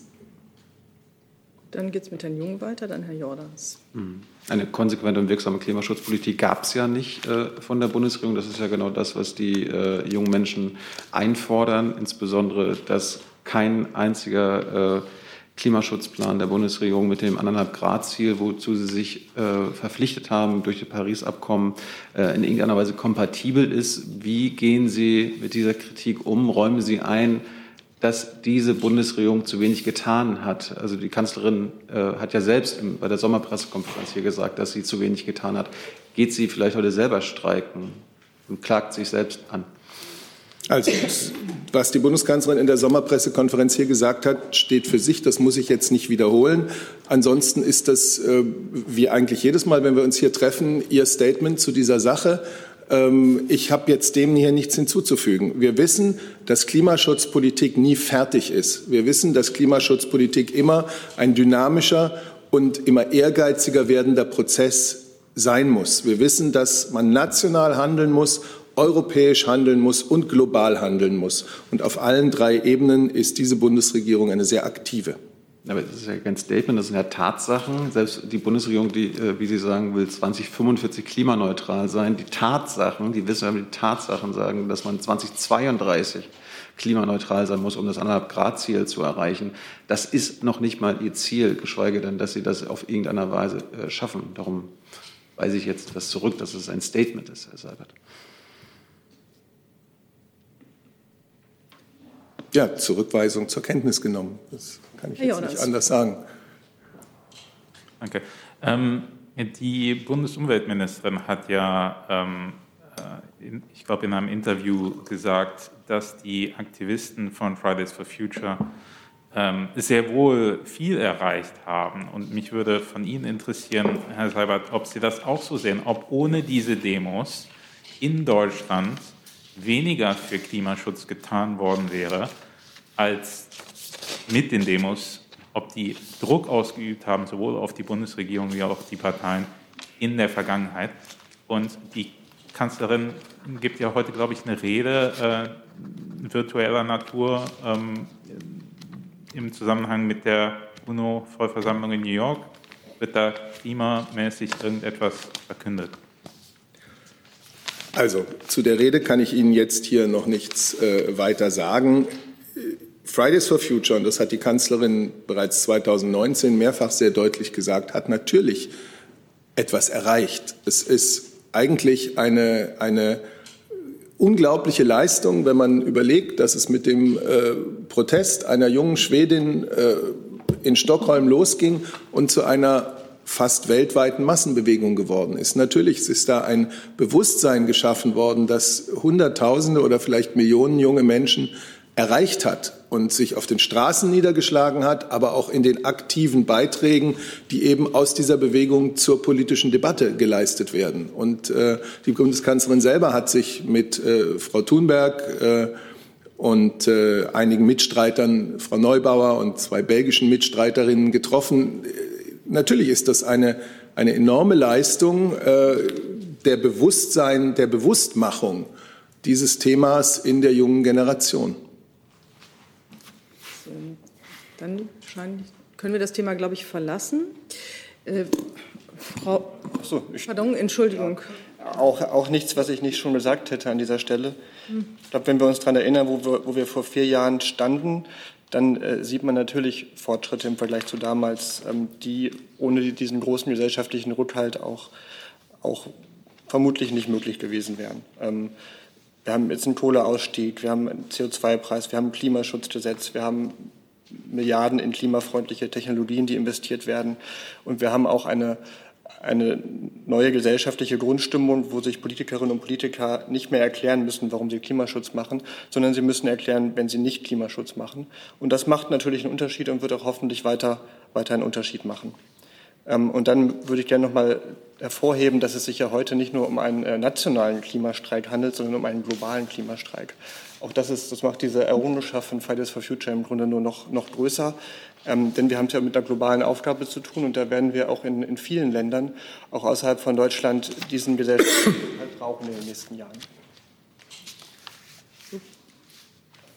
Dann geht es mit Herrn Jung weiter, dann Herr Jordans. Mhm. Eine konsequente und wirksame Klimaschutzpolitik gab es ja nicht äh, von der Bundesregierung. Das ist ja genau das, was die äh, jungen Menschen einfordern, insbesondere, dass kein einziger äh, Klimaschutzplan der Bundesregierung mit dem 1,5 Grad Ziel, wozu sie sich äh, verpflichtet haben durch das Paris-Abkommen, äh, in irgendeiner Weise kompatibel ist. Wie gehen Sie mit dieser Kritik um? Räumen Sie ein, dass diese Bundesregierung zu wenig getan hat. Also die Kanzlerin äh, hat ja selbst bei der Sommerpressekonferenz hier gesagt, dass sie zu wenig getan hat. Geht sie vielleicht heute selber streiken und klagt sich selbst an? Also, was die Bundeskanzlerin in der Sommerpressekonferenz hier gesagt hat, steht für sich. Das muss ich jetzt nicht wiederholen. Ansonsten ist das, äh, wie eigentlich jedes Mal, wenn wir uns hier treffen, ihr Statement zu dieser Sache. Ähm, ich habe jetzt dem hier nichts hinzuzufügen. Wir wissen, dass Klimaschutzpolitik nie fertig ist. Wir wissen, dass Klimaschutzpolitik immer ein dynamischer und immer ehrgeiziger werdender Prozess sein muss. Wir wissen, dass man national handeln muss, europäisch handeln muss und global handeln muss. Und auf allen drei Ebenen ist diese Bundesregierung eine sehr aktive. Aber das ist ja kein Statement, das sind ja Tatsachen. Selbst die Bundesregierung, die, äh, wie Sie sagen, will 2045 klimaneutral sein. Die Tatsachen, die Wissenschaftler, die Tatsachen sagen, dass man 2032 klimaneutral sein muss, um das 1,5 Grad Ziel zu erreichen. Das ist noch nicht mal ihr Ziel, geschweige denn, dass sie das auf irgendeiner Weise äh, schaffen. Darum weise ich jetzt etwas zurück, dass es ein Statement ist, Herr Seibert. Ja, Zurückweisung zur Kenntnis genommen. Das kann ich jetzt nicht anders sagen. Danke. Ähm, die Bundesumweltministerin hat ja, ähm, äh, in, ich glaube, in einem Interview gesagt, dass die Aktivisten von Fridays for Future ähm, sehr wohl viel erreicht haben. Und mich würde von Ihnen interessieren, Herr Seibert, ob Sie das auch so sehen, ob ohne diese Demos in Deutschland weniger für Klimaschutz getan worden wäre als mit den Demos, ob die Druck ausgeübt haben, sowohl auf die Bundesregierung wie auch auf die Parteien in der Vergangenheit. Und die Kanzlerin gibt ja heute, glaube ich, eine Rede äh, virtueller Natur ähm, im Zusammenhang mit der UNO-Vollversammlung in New York. Wird da klimamäßig irgendetwas verkündet? Also zu der Rede kann ich Ihnen jetzt hier noch nichts äh, weiter sagen. Fridays for Future, und das hat die Kanzlerin bereits 2019 mehrfach sehr deutlich gesagt, hat natürlich etwas erreicht. Es ist eigentlich eine, eine unglaubliche Leistung, wenn man überlegt, dass es mit dem äh, Protest einer jungen Schwedin äh, in Stockholm losging und zu einer fast weltweiten Massenbewegung geworden ist. Natürlich ist da ein Bewusstsein geschaffen worden, dass Hunderttausende oder vielleicht Millionen junge Menschen erreicht hat und sich auf den Straßen niedergeschlagen hat, aber auch in den aktiven Beiträgen, die eben aus dieser Bewegung zur politischen Debatte geleistet werden. Und äh, die Bundeskanzlerin selber hat sich mit äh, Frau Thunberg äh, und äh, einigen Mitstreitern, Frau Neubauer und zwei belgischen Mitstreiterinnen getroffen. Natürlich ist das eine, eine enorme Leistung äh, der Bewusstsein, der Bewusstmachung dieses Themas in der jungen Generation. Dann können wir das Thema, glaube ich, verlassen. Äh, Frau, so, ich, pardon, Entschuldigung. Auch, auch nichts, was ich nicht schon gesagt hätte an dieser Stelle. Hm. Ich glaube, wenn wir uns daran erinnern, wo wir, wo wir vor vier Jahren standen, dann äh, sieht man natürlich Fortschritte im Vergleich zu damals, ähm, die ohne diesen großen gesellschaftlichen Rückhalt auch, auch vermutlich nicht möglich gewesen wären. Ähm, wir haben jetzt einen Kohleausstieg, wir haben einen CO2-Preis, wir haben ein Klimaschutzgesetz, wir haben Milliarden in klimafreundliche Technologien, die investiert werden. Und wir haben auch eine, eine neue gesellschaftliche Grundstimmung, wo sich Politikerinnen und Politiker nicht mehr erklären müssen, warum sie Klimaschutz machen, sondern sie müssen erklären, wenn sie nicht Klimaschutz machen. Und das macht natürlich einen Unterschied und wird auch hoffentlich weiter, weiter einen Unterschied machen. Ähm, und dann würde ich gerne noch mal hervorheben, dass es sich ja heute nicht nur um einen äh, nationalen Klimastreik handelt, sondern um einen globalen Klimastreik. Auch das, ist, das macht diese Errungenschaft von Fridays for Future im Grunde nur noch, noch größer. Ähm, denn wir haben es ja mit einer globalen Aufgabe zu tun und da werden wir auch in, in vielen Ländern, auch außerhalb von Deutschland, diesen gesellschaftlichen halt brauchen in den nächsten Jahren.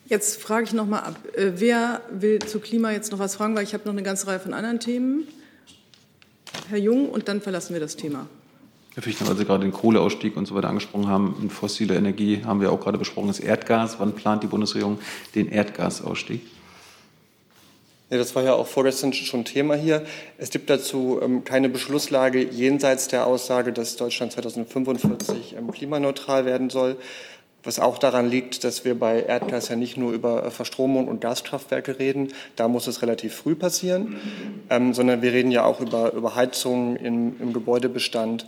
Jetzt frage ich noch mal ab. Äh, wer will zu Klima jetzt noch was fragen? Weil ich habe noch eine ganze Reihe von anderen Themen. Herr Jung, und dann verlassen wir das Thema. Herr Fichtner, weil Sie gerade den Kohleausstieg und so weiter angesprochen haben, und fossile Energie haben wir auch gerade besprochen, das Erdgas. Wann plant die Bundesregierung den Erdgasausstieg? Ja, das war ja auch vorgestern schon Thema hier. Es gibt dazu ähm, keine Beschlusslage jenseits der Aussage, dass Deutschland 2045 ähm, klimaneutral werden soll. Was auch daran liegt, dass wir bei Erdgas ja nicht nur über äh, Verstromung und Gaskraftwerke reden, da muss es relativ früh passieren, ähm, sondern wir reden ja auch über, über Heizungen im, im Gebäudebestand,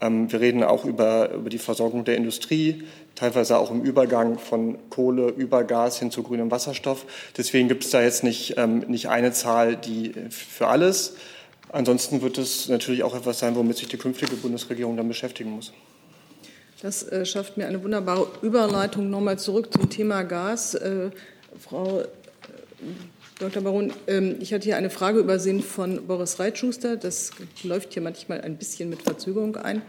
ähm, wir reden auch über, über die Versorgung der Industrie, teilweise auch im Übergang von Kohle über Gas hin zu grünem Wasserstoff. Deswegen gibt es da jetzt nicht, ähm, nicht eine Zahl, die für alles. Ansonsten wird es natürlich auch etwas sein, womit sich die künftige Bundesregierung dann beschäftigen muss. Das äh, schafft mir eine wunderbare Überleitung nochmal zurück zum Thema Gas. Äh, Frau äh, Dr. Baron, ähm, ich hatte hier eine Frage übersehen von Boris Reitschuster. Das läuft hier manchmal ein bisschen mit Verzögerung ein.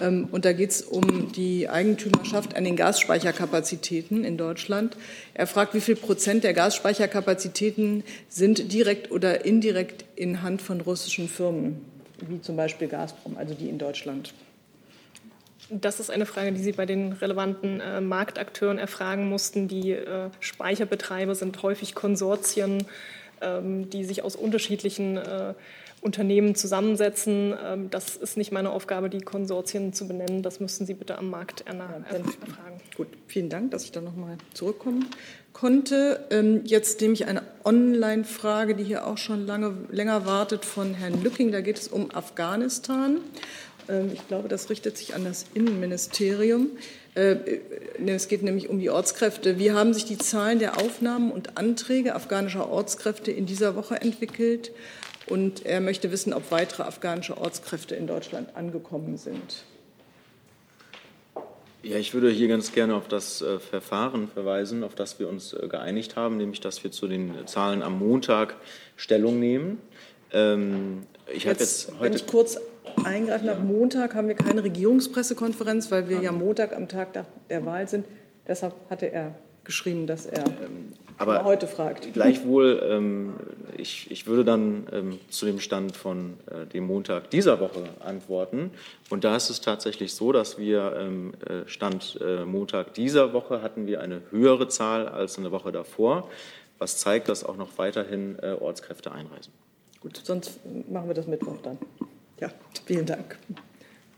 Ähm, und da geht es um die Eigentümerschaft an den Gasspeicherkapazitäten in Deutschland. Er fragt, wie viel Prozent der Gasspeicherkapazitäten sind direkt oder indirekt in Hand von russischen Firmen, wie zum Beispiel Gazprom, also die in Deutschland. Das ist eine Frage, die Sie bei den relevanten äh, Marktakteuren erfragen mussten. Die äh, Speicherbetreiber sind häufig Konsortien, ähm, die sich aus unterschiedlichen äh, Unternehmen zusammensetzen. Ähm, das ist nicht meine Aufgabe, die Konsortien zu benennen. Das müssen Sie bitte am Markt erfragen. Gut, vielen Dank, dass ich da noch mal zurückkommen konnte. Ähm, jetzt nehme ich eine Online-Frage, die hier auch schon lange, länger wartet, von Herrn Lücking. Da geht es um Afghanistan. Ähm, ich glaube, das richtet sich an das Innenministerium. Äh, äh, es geht nämlich um die Ortskräfte. Wie haben sich die Zahlen der Aufnahmen und Anträge afghanischer Ortskräfte in dieser Woche entwickelt? Und er möchte wissen, ob weitere afghanische Ortskräfte in Deutschland angekommen sind. Ja, ich würde hier ganz gerne auf das äh, Verfahren verweisen, auf das wir uns geeinigt haben, nämlich dass wir zu den Zahlen am Montag Stellung nehmen. Ähm, ich habe jetzt heute. Kurz eingreifen darf, Montag haben wir keine Regierungspressekonferenz, weil wir ja Montag am Tag der Wahl sind. Deshalb hatte er geschrieben, dass er ähm, aber heute fragt. Gleichwohl, ähm, ich, ich würde dann ähm, zu dem Stand von äh, dem Montag dieser Woche antworten. Und da ist es tatsächlich so, dass wir ähm, äh, Stand äh, Montag dieser Woche hatten wir eine höhere Zahl als in der Woche davor, was zeigt, dass auch noch weiterhin äh, Ortskräfte einreisen. Gut, sonst machen wir das Mittwoch dann. Ja, vielen Dank.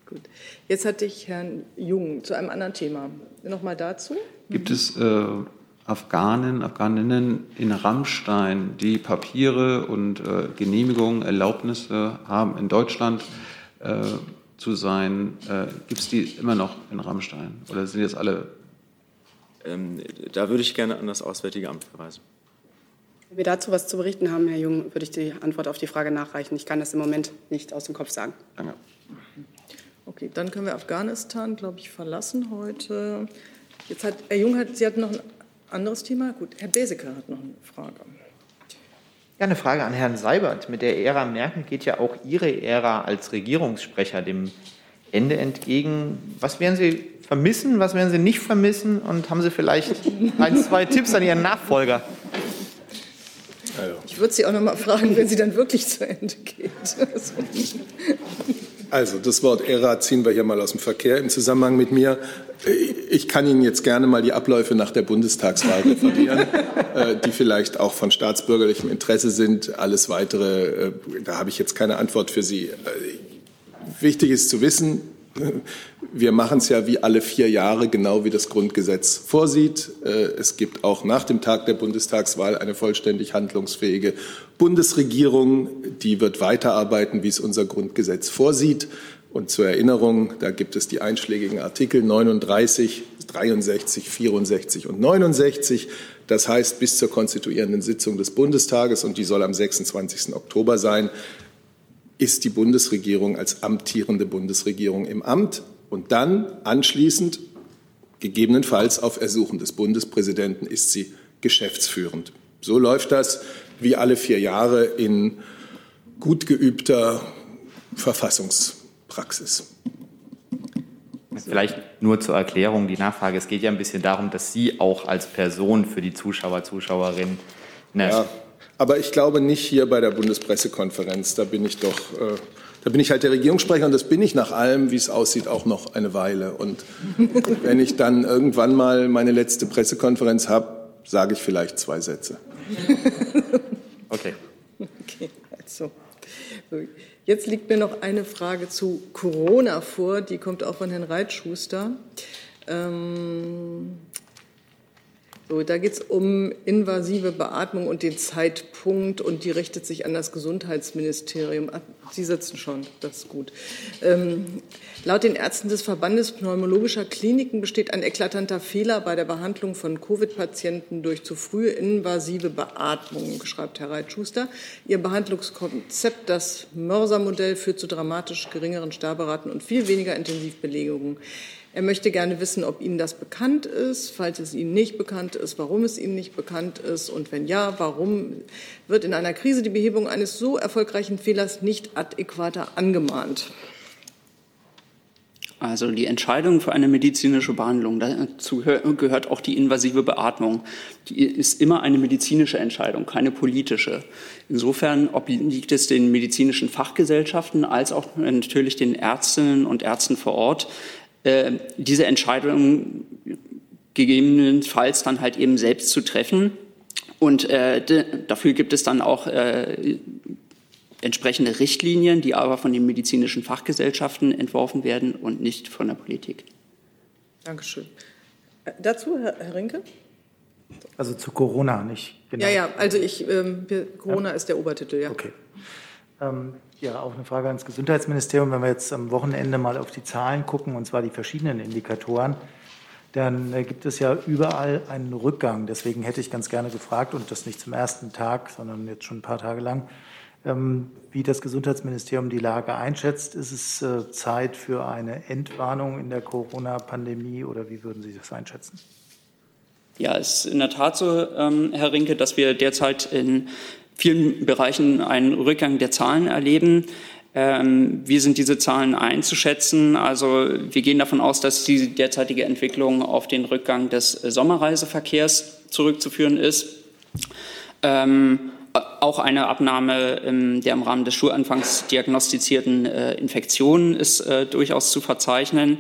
Gut. Jetzt hatte ich Herrn Jung zu einem anderen Thema. Nochmal dazu. Gibt es äh, Afghanen, Afghaninnen in Rammstein, die Papiere und äh, Genehmigungen, Erlaubnisse haben, in Deutschland äh, zu sein? Äh, Gibt es die immer noch in Rammstein oder sind jetzt alle? Ähm, da würde ich gerne an das Auswärtige Amt verweisen. Wenn wir dazu was zu berichten haben, Herr Jung, würde ich die Antwort auf die Frage nachreichen. Ich kann das im Moment nicht aus dem Kopf sagen. Danke. Okay, dann können wir Afghanistan, glaube ich, verlassen heute. Jetzt hat Herr Jung, hat, Sie hatten noch ein anderes Thema. Gut, Herr Beseke hat noch eine Frage. Ja, eine Frage an Herrn Seibert. Mit der Ära Merkel geht ja auch Ihre Ära als Regierungssprecher dem Ende entgegen. Was werden Sie vermissen, was werden Sie nicht vermissen? Und haben Sie vielleicht ein, zwei Tipps an Ihren Nachfolger? Ich würde Sie auch noch mal fragen, wenn sie dann wirklich zu Ende geht. Also das Wort Ära ziehen wir hier mal aus dem Verkehr im Zusammenhang mit mir. Ich kann Ihnen jetzt gerne mal die Abläufe nach der Bundestagswahl referieren. äh, die vielleicht auch von staatsbürgerlichem Interesse sind. Alles Weitere, äh, da habe ich jetzt keine Antwort für Sie. Äh, wichtig ist zu wissen, wir machen es ja wie alle vier Jahre, genau wie das Grundgesetz vorsieht. Äh, es gibt auch nach dem Tag der Bundestagswahl eine vollständig handlungsfähige Bundesregierung. Die wird weiterarbeiten, wie es unser Grundgesetz vorsieht. Und zur Erinnerung, da gibt es die einschlägigen Artikel 39, 63, 64 und 69. Das heißt, bis zur konstituierenden Sitzung des Bundestages, und die soll am 26. Oktober sein, ist die Bundesregierung als amtierende Bundesregierung im Amt und dann anschließend, gegebenenfalls auf Ersuchen des Bundespräsidenten, ist sie geschäftsführend. So läuft das wie alle vier Jahre in gut geübter Verfassungspraxis. Vielleicht nur zur Erklärung die Nachfrage. Es geht ja ein bisschen darum, dass Sie auch als Person für die Zuschauer, Zuschauerinnen ja, aber ich glaube nicht hier bei der Bundespressekonferenz. Da bin ich doch, äh, da bin ich halt der Regierungssprecher und das bin ich nach allem, wie es aussieht, auch noch eine Weile. Und wenn ich dann irgendwann mal meine letzte Pressekonferenz habe, sage ich vielleicht zwei Sätze. Okay. Okay, also. Jetzt liegt mir noch eine Frage zu Corona vor, die kommt auch von Herrn Reitschuster. Ähm, so, da geht es um invasive Beatmung und den Zeitpunkt und die richtet sich an das Gesundheitsministerium. Sie sitzen schon, das ist gut. Ähm, laut den Ärzten des Verbandes pneumologischer Kliniken besteht ein eklatanter Fehler bei der Behandlung von Covid-Patienten durch zu frühe invasive Beatmung, schreibt Herr Reitschuster. Ihr Behandlungskonzept, das Mörser-Modell, führt zu dramatisch geringeren Sterberaten und viel weniger Intensivbelegungen. Er möchte gerne wissen, ob Ihnen das bekannt ist. Falls es Ihnen nicht bekannt ist, warum es Ihnen nicht bekannt ist. Und wenn ja, warum wird in einer Krise die Behebung eines so erfolgreichen Fehlers nicht adäquater angemahnt? Also die Entscheidung für eine medizinische Behandlung, dazu gehört auch die invasive Beatmung. Die ist immer eine medizinische Entscheidung, keine politische. Insofern obliegt es den medizinischen Fachgesellschaften als auch natürlich den Ärztinnen und Ärzten vor Ort, diese Entscheidung gegebenenfalls dann halt eben selbst zu treffen. Und äh, dafür gibt es dann auch äh, entsprechende Richtlinien, die aber von den medizinischen Fachgesellschaften entworfen werden und nicht von der Politik. Dankeschön. Äh, dazu, Herr, Herr Rinke? Also zu Corona, nicht genau. Ja, ja, also ich, ähm, Corona ja? ist der Obertitel, ja. Okay. Ähm, ja, auch eine Frage ans Gesundheitsministerium. Wenn wir jetzt am Wochenende mal auf die Zahlen gucken, und zwar die verschiedenen Indikatoren, dann äh, gibt es ja überall einen Rückgang. Deswegen hätte ich ganz gerne gefragt, und das nicht zum ersten Tag, sondern jetzt schon ein paar Tage lang, ähm, wie das Gesundheitsministerium die Lage einschätzt. Ist es äh, Zeit für eine Entwarnung in der Corona-Pandemie oder wie würden Sie das einschätzen? Ja, es ist in der Tat so, ähm, Herr Rinke, dass wir derzeit in vielen Bereichen einen Rückgang der Zahlen erleben. Ähm, wie sind diese Zahlen einzuschätzen? Also wir gehen davon aus, dass die derzeitige Entwicklung auf den Rückgang des Sommerreiseverkehrs zurückzuführen ist. Ähm, auch eine Abnahme ähm, der im Rahmen des Schulanfangs diagnostizierten äh, Infektionen ist äh, durchaus zu verzeichnen.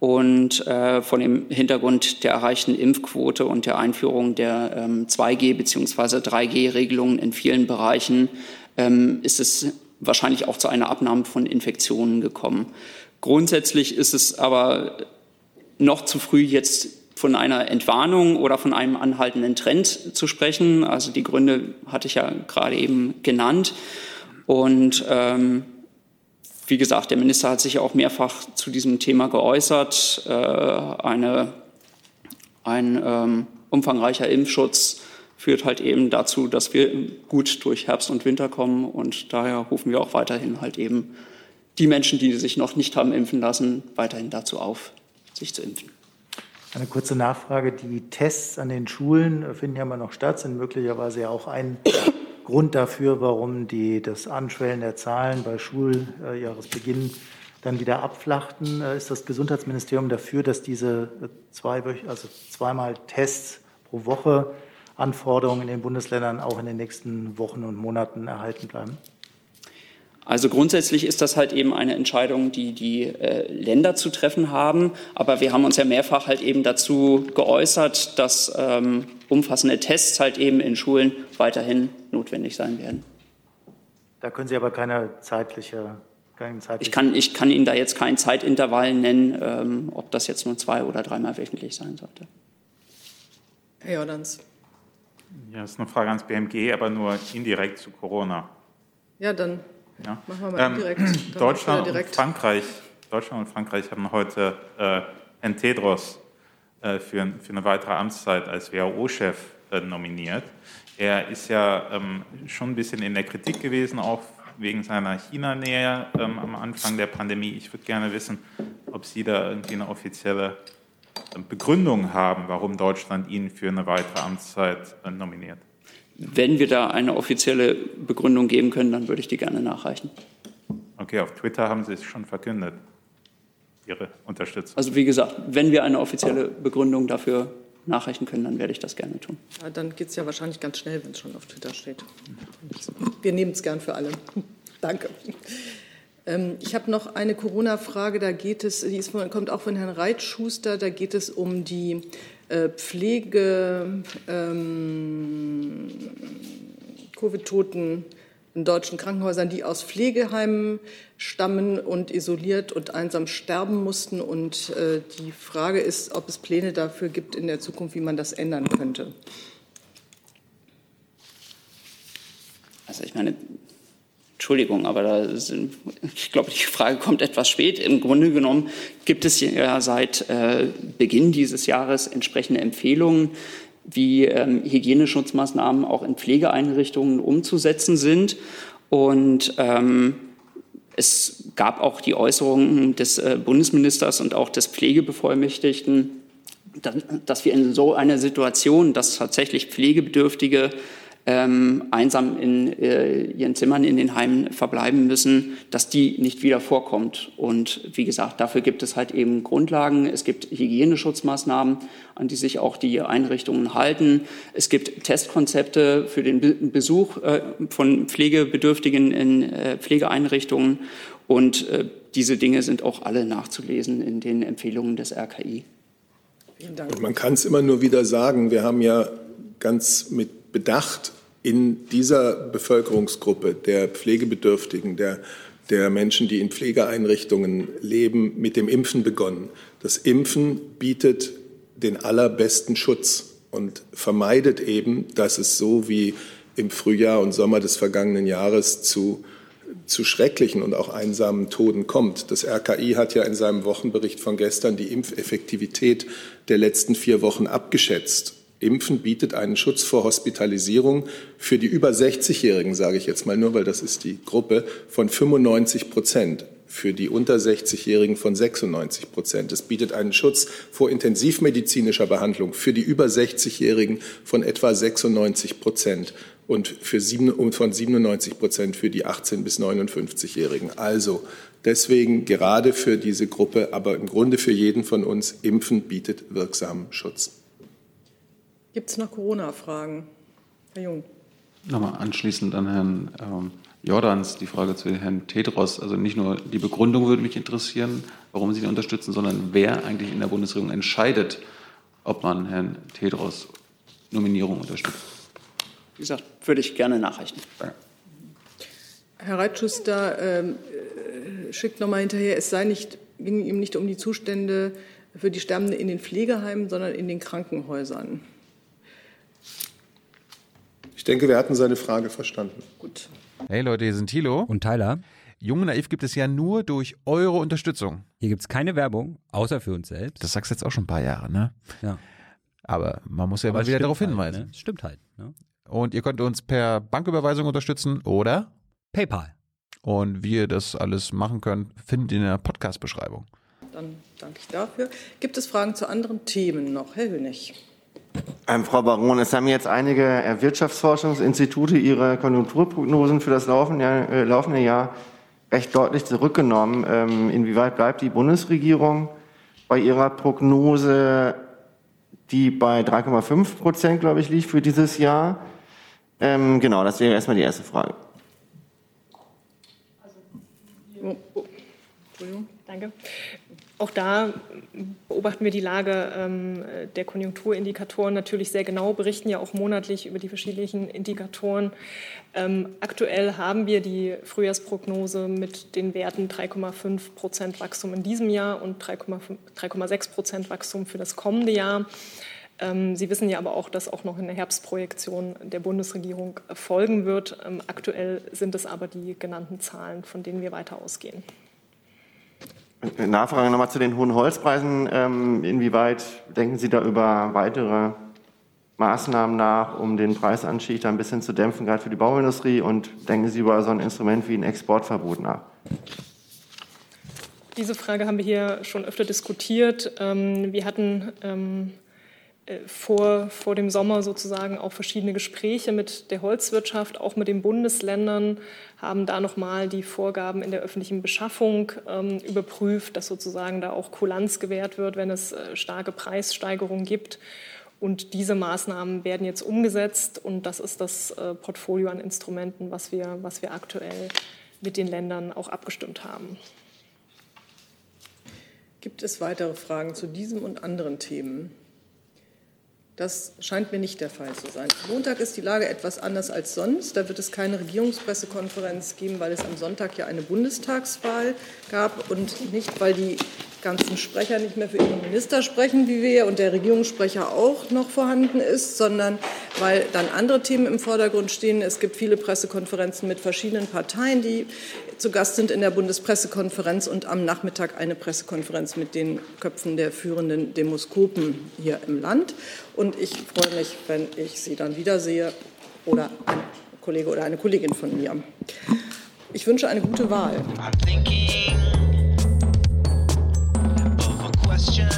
Und äh, von dem Hintergrund der erreichten Impfquote und der Einführung der ähm, 2G- bzw. 3G-Regelungen in vielen Bereichen ähm, ist es wahrscheinlich auch zu einer Abnahme von Infektionen gekommen. Grundsätzlich ist es aber noch zu früh, jetzt von einer Entwarnung oder von einem anhaltenden Trend zu sprechen. Also die Gründe hatte ich ja gerade eben genannt. Und ähm, wie gesagt, der Minister hat sich auch mehrfach zu diesem Thema geäußert. Äh, eine, ein ähm, umfangreicher Impfschutz führt halt eben dazu, dass wir gut durch Herbst und Winter kommen. Und daher rufen wir auch weiterhin halt eben die Menschen, die sich noch nicht haben impfen lassen, weiterhin dazu auf, sich zu impfen. Eine kurze Nachfrage. Die Tests an den Schulen finden ja immer noch statt, sind möglicherweise ja auch ein Grund dafür, warum die, das Anschwellen der Zahlen bei Schuljahresbeginn dann wieder abflachten. Äh, ist das Gesundheitsministerium dafür, dass diese zwei, also zweimal Tests pro Woche Anforderungen in den Bundesländern auch in den nächsten Wochen und Monaten erhalten bleiben? Also grundsätzlich ist das halt eben eine Entscheidung, die die äh, Länder zu treffen haben. Aber wir haben uns ja mehrfach halt eben dazu geäußert, dass ähm, umfassende Tests halt eben in Schulen weiterhin notwendig sein werden. Da können Sie aber keine zeitliche, keinen zeitliche Ich kann, ich kann Ihnen da jetzt kein Zeitintervall nennen, ähm, ob das jetzt nur zwei oder dreimal wöchentlich sein sollte. Herr Jordans. Ja, das ist eine Frage ans BMG, aber nur indirekt zu Corona. Ja, dann Ja. machen wir mal Ähm, direkt. Deutschland wieder und Frankreich, Deutschland und Frankreich haben heute äh, Herrn Tedros äh, für, für eine weitere Amtszeit als WHO-Chef äh, nominiert. Er ist ja ähm, schon ein bisschen in der Kritik gewesen, auch wegen seiner China-Nähe ähm, am Anfang der Pandemie. Ich würde gerne wissen, ob Sie da irgendwie eine offizielle äh, Begründung haben, warum Deutschland ihn für eine weitere Amtszeit äh, nominiert. Wenn wir da eine offizielle Begründung geben können, dann würde ich die gerne nachreichen. Okay, auf Twitter haben Sie es schon verkündet, Ihre Unterstützung. Also wie gesagt, wenn wir eine offizielle Begründung dafür nachreichen können, dann werde ich das gerne tun. Ja, dann geht es ja wahrscheinlich ganz schnell, wenn es schon auf Twitter steht. Wir nehmen es gern für alle. Danke. Ähm, ich habe noch eine Corona-Frage, da geht es, die ist kommt auch von Herrn Reitschuster, da geht es um die äh, Pflege, ähm, Covid-Toten in deutschen Krankenhäusern, die aus Pflegeheimen stammen und isoliert und einsam sterben mussten. Und äh, die Frage ist, ob es Pläne dafür gibt in der Zukunft, wie man das ändern könnte. Also ich meine, Entschuldigung, aber da sind, ich glaube, die Frage kommt etwas spät. Im Grunde genommen gibt es ja seit äh, Beginn dieses Jahres entsprechende Empfehlungen, wie ähm, Hygieneschutzmaßnahmen auch in Pflegeeinrichtungen umzusetzen sind. Und ähm, es gab auch die Äußerungen des äh, Bundesministers und auch des Pflegebevollmächtigten, dass, dass wir in so einer Situation, dass tatsächlich Pflegebedürftige ähm, einsam in äh, ihren Zimmern in den Heimen verbleiben müssen, dass die nicht wieder vorkommt. Und wie gesagt, dafür gibt es halt eben Grundlagen. Es gibt Hygieneschutzmaßnahmen, an die sich auch die Einrichtungen halten. Es gibt Testkonzepte für den Be Besuch äh, von Pflegebedürftigen in äh, Pflegeeinrichtungen. Und äh, diese Dinge sind auch alle nachzulesen in den Empfehlungen des RKI. Vielen Dank. Und man kann es immer nur wieder sagen, wir haben ja ganz mit Bedacht in dieser Bevölkerungsgruppe der Pflegebedürftigen, der, der Menschen, die in Pflegeeinrichtungen leben, mit dem Impfen begonnen. Das Impfen bietet den allerbesten Schutz und vermeidet eben, dass es so wie im Frühjahr und Sommer des vergangenen Jahres zu zu schrecklichen und auch einsamen Toten kommt. Das RKI hat ja in seinem Wochenbericht von gestern die Impfeffektivität der letzten vier Wochen abgeschätzt. Impfen bietet einen Schutz vor Hospitalisierung für die über 60-Jährigen, sage ich jetzt mal nur, weil das ist die Gruppe, von 95 Prozent. Für die unter 60-Jährigen von 96 Prozent. Es bietet einen Schutz vor intensivmedizinischer Behandlung für die über 60-Jährigen von etwa 96 Prozent und für sieben, und von 97 Prozent für die 18 bis 59-Jährigen. Also deswegen gerade für diese Gruppe, aber im Grunde für jeden von uns, Impfen bietet wirksamen Schutz. Gibt es noch Corona-Fragen? Herr Jung. Nochmal anschließend an Herrn ähm, Jordans die Frage zu Herrn Tedros. Also nicht nur die Begründung würde mich interessieren, warum Sie ihn unterstützen, sondern wer eigentlich in der Bundesregierung entscheidet, ob man Herrn Tedros Nominierung unterstützt. Wie gesagt, würde ich gerne nachreichen. Herr Reitschuster ähm, äh, schickt noch mal hinterher, es sei nicht, ging ihm nicht um die Zustände für die Sterbenden in den Pflegeheimen, sondern in den Krankenhäusern. Ich denke, wir hatten seine Frage verstanden. Gut. Hey Leute, hier sind Thilo. Und Tyler. Jung und Naiv gibt es ja nur durch eure Unterstützung. Hier gibt es keine Werbung, außer für uns selbst. Das sagst du jetzt auch schon ein paar Jahre, ne? Ja. Aber man muss ja Aber immer es wieder darauf halt, hinweisen. Ne? Stimmt halt. Ne? Und ihr könnt uns per Banküberweisung unterstützen oder PayPal. Und wie ihr das alles machen könnt, findet ihr in der Podcast-Beschreibung. Dann danke ich dafür. Gibt es Fragen zu anderen Themen noch? Herr Hönig. Ähm, Frau Baron, es haben jetzt einige Wirtschaftsforschungsinstitute ihre Konjunkturprognosen für das laufende Jahr, äh, laufende Jahr recht deutlich zurückgenommen. Ähm, inwieweit bleibt die Bundesregierung bei ihrer Prognose, die bei 3,5 Prozent, glaube ich, liegt für dieses Jahr? Ähm, genau, das wäre erstmal die erste Frage. Oh. Entschuldigung. Danke. Auch da beobachten wir die Lage ähm, der Konjunkturindikatoren natürlich sehr genau, berichten ja auch monatlich über die verschiedenen Indikatoren. Ähm, aktuell haben wir die Frühjahrsprognose mit den Werten 3,5 Prozent Wachstum in diesem Jahr und 3,6 Prozent Wachstum für das kommende Jahr. Ähm, Sie wissen ja aber auch, dass auch noch eine Herbstprojektion der Bundesregierung folgen wird. Ähm, aktuell sind es aber die genannten Zahlen, von denen wir weiter ausgehen. Nachfrage nochmal zu den hohen Holzpreisen. Ähm, inwieweit denken Sie da über weitere Maßnahmen nach, um den Preisanstieg da ein bisschen zu dämpfen, gerade für die Bauindustrie? Und denken Sie über so ein Instrument wie ein Exportverbot nach? Diese Frage haben wir hier schon öfter diskutiert. Ähm, wir hatten ähm, äh, vor, vor dem Sommer sozusagen auch verschiedene Gespräche mit der Holzwirtschaft, auch mit den Bundesländern, haben da nochmal die Vorgaben in der öffentlichen Beschaffung ähm, überprüft, dass sozusagen da auch Kulanz gewährt wird, wenn es äh, starke Preissteigerungen gibt. Und diese Maßnahmen werden jetzt umgesetzt und das ist das äh, Portfolio an Instrumenten, was wir, was wir aktuell mit den Ländern auch abgestimmt haben. Gibt es weitere Fragen zu diesem und anderen Themen? Das scheint mir nicht der Fall zu sein. Montag ist die Lage etwas anders als sonst. Da wird es keine Regierungspressekonferenz geben, weil es am Sonntag ja eine Bundestagswahl gab und nicht, weil die ganzen Sprecher nicht mehr für ihre Minister sprechen, wie wir, und der Regierungssprecher auch noch vorhanden ist, sondern weil dann andere Themen im Vordergrund stehen. Es gibt viele Pressekonferenzen mit verschiedenen Parteien, die zu Gast sind in der Bundespressekonferenz und am Nachmittag eine Pressekonferenz mit den Köpfen der führenden Demoskopen hier im Land. Und ich freue mich, wenn ich Sie dann wiedersehe oder ein Kollege oder eine Kollegin von mir. Ich wünsche eine gute Wahl. I'm